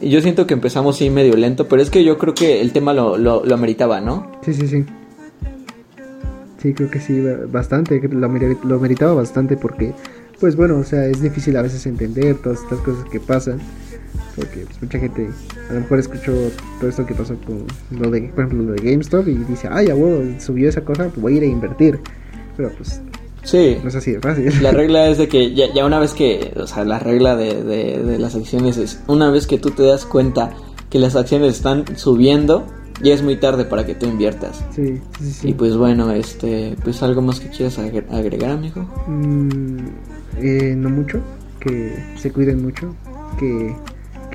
Y yo siento que empezamos sí medio lento, pero es que yo creo que el tema lo, lo, lo ameritaba, ¿no? Sí, sí, sí. Sí, creo que sí, bastante, lo, lo meritaba bastante porque, pues bueno, o sea, es difícil a veces entender todas estas cosas que pasan, porque pues, mucha gente a lo mejor escuchó todo esto que pasó con lo de, por ejemplo, lo de GameStop y dice, ay, abuelo, subió esa cosa, pues voy a ir a invertir, pero pues Sí. No es así de fácil. La regla es de que ya, ya una vez que, o sea, la regla de, de, de, las acciones es, una vez que tú te das cuenta que las acciones están subiendo, ya es muy tarde para que tú inviertas. Sí, sí, sí. Y pues bueno, este, pues algo más que quieras agregar, amigo. Mm, eh, no mucho, que se cuiden mucho, que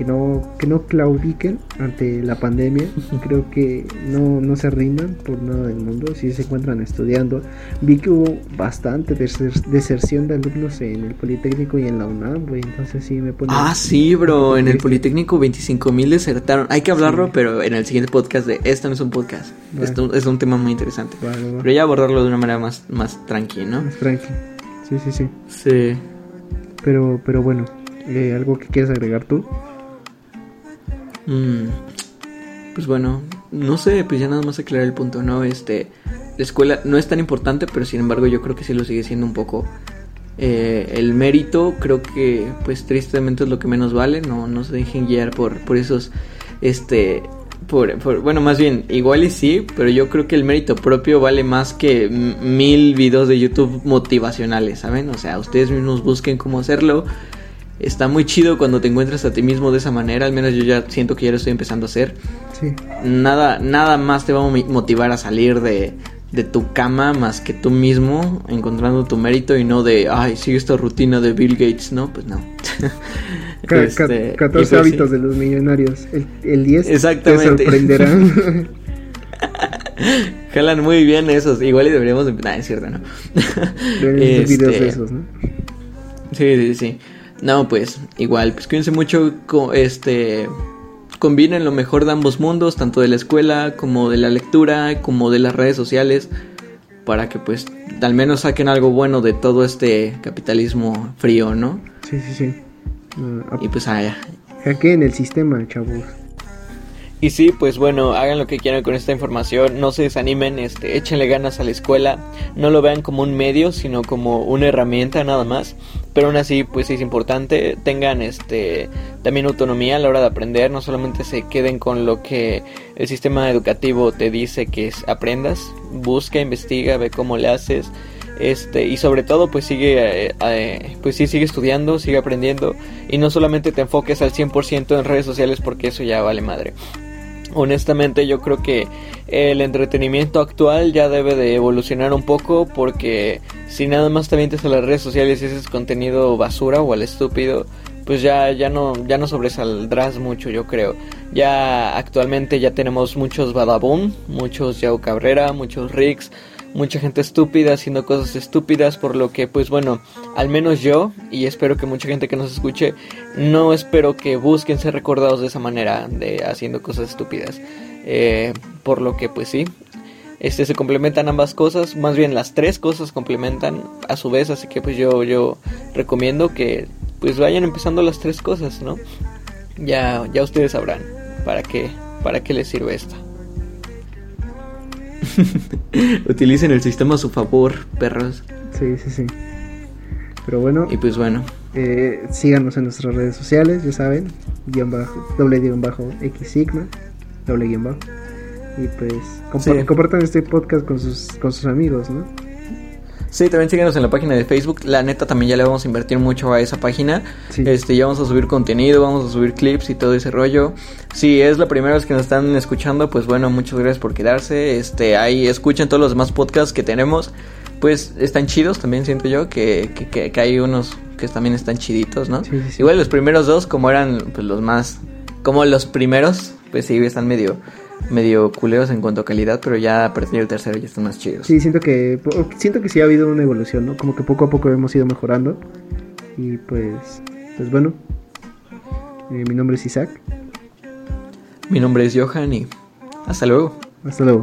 que no que no claudiquen ante la pandemia. Creo que no, no se rindan por nada del mundo. Si se encuentran estudiando. Vi que hubo bastante deserción de alumnos en el Politécnico y en la UNAM güey. Entonces sí me pone ah sí bro. En el Politécnico 25 mil desertaron. Hay que hablarlo pero en el siguiente podcast de esto no es un podcast esto es un tema muy interesante. Pero ya abordarlo de una manera más más tranquila ¿no? más tranqui. Sí sí sí. Sí. Pero pero bueno eh, algo que quieras agregar tú Mm, pues bueno, no sé, pues ya nada más aclarar el punto, ¿no? Este, la escuela no es tan importante, pero sin embargo yo creo que sí lo sigue siendo un poco. Eh, el mérito creo que pues tristemente es lo que menos vale, no, no se dejen guiar por, por esos, este, por, por, bueno, más bien, igual y sí, pero yo creo que el mérito propio vale más que mil videos de YouTube motivacionales, ¿saben? O sea, ustedes mismos busquen cómo hacerlo está muy chido cuando te encuentras a ti mismo de esa manera, al menos yo ya siento que ya lo estoy empezando a hacer. Sí. Nada, nada más te va a motivar a salir de, de tu cama más que tú mismo, encontrando tu mérito y no de, ay, sigue esta rutina de Bill Gates, ¿no? Pues no. este, 14 pues hábitos sí. de los millonarios. El, el 10 Exactamente. te sorprenderán. Jalan muy bien esos. Igual y deberíamos... Nah, es cierto, ¿no? este... videos de esos, ¿no? Sí, sí, sí. No, pues igual, pues cuídense mucho, este, combinen lo mejor de ambos mundos, tanto de la escuela como de la lectura, como de las redes sociales, para que pues al menos saquen algo bueno de todo este capitalismo frío, ¿no? Sí, sí, sí. Uh, y pues allá. Hackeen el sistema, chavos. Y sí, pues bueno, hagan lo que quieran con esta información, no se desanimen, este, échenle ganas a la escuela, no lo vean como un medio, sino como una herramienta nada más, pero aún así, pues es importante, tengan este, también autonomía a la hora de aprender, no solamente se queden con lo que el sistema educativo te dice que aprendas, busca, investiga, ve cómo le haces, este y sobre todo pues sigue eh, eh, pues sí sigue estudiando sigue aprendiendo. Y no solamente te enfoques al 100% en redes sociales porque eso ya vale madre honestamente yo creo que el entretenimiento actual ya debe de evolucionar un poco porque si nada más te mientes a las redes sociales y haces contenido basura o al estúpido pues ya ya no ya no sobresaldrás mucho yo creo. Ya actualmente ya tenemos muchos Badabun muchos Yao Cabrera muchos Ricks mucha gente estúpida haciendo cosas estúpidas, por lo que pues bueno, al menos yo, y espero que mucha gente que nos escuche, no espero que busquen ser recordados de esa manera, de haciendo cosas estúpidas. Eh, por lo que pues sí, este se complementan ambas cosas, más bien las tres cosas complementan a su vez, así que pues yo yo recomiendo que pues vayan empezando las tres cosas, ¿no? Ya ya ustedes sabrán para qué para qué les sirve esto. Utilicen el sistema a su favor, perros. Sí, sí, sí. Pero bueno. Y pues bueno. Eh, síganos en nuestras redes sociales, ya saben. Guión bajo, doble guion bajo X Sigma. Doble guion bajo. Y pues sí. compartan este podcast con sus, con sus amigos, ¿no? Sí, también síguenos en la página de Facebook. La neta también ya le vamos a invertir mucho a esa página. Sí. Este, ya vamos a subir contenido, vamos a subir clips y todo ese rollo. Si es la primera vez que nos están escuchando, pues bueno, muchas gracias por quedarse. Este, ahí escuchen todos los demás podcasts que tenemos. Pues están chidos también, siento yo, que, que, que, que hay unos que también están chiditos, ¿no? Sí, sí. Igual los primeros dos, como eran pues los más, como los primeros, pues sí, están medio, medio culeros en cuanto a calidad, pero ya a partir del tercero ya están más chidos. Sí, siento que siento que sí ha habido una evolución, ¿no? Como que poco a poco hemos ido mejorando. Y pues, pues bueno. Eh, mi nombre es Isaac. Mi nombre es Johan y hasta luego. Hasta luego.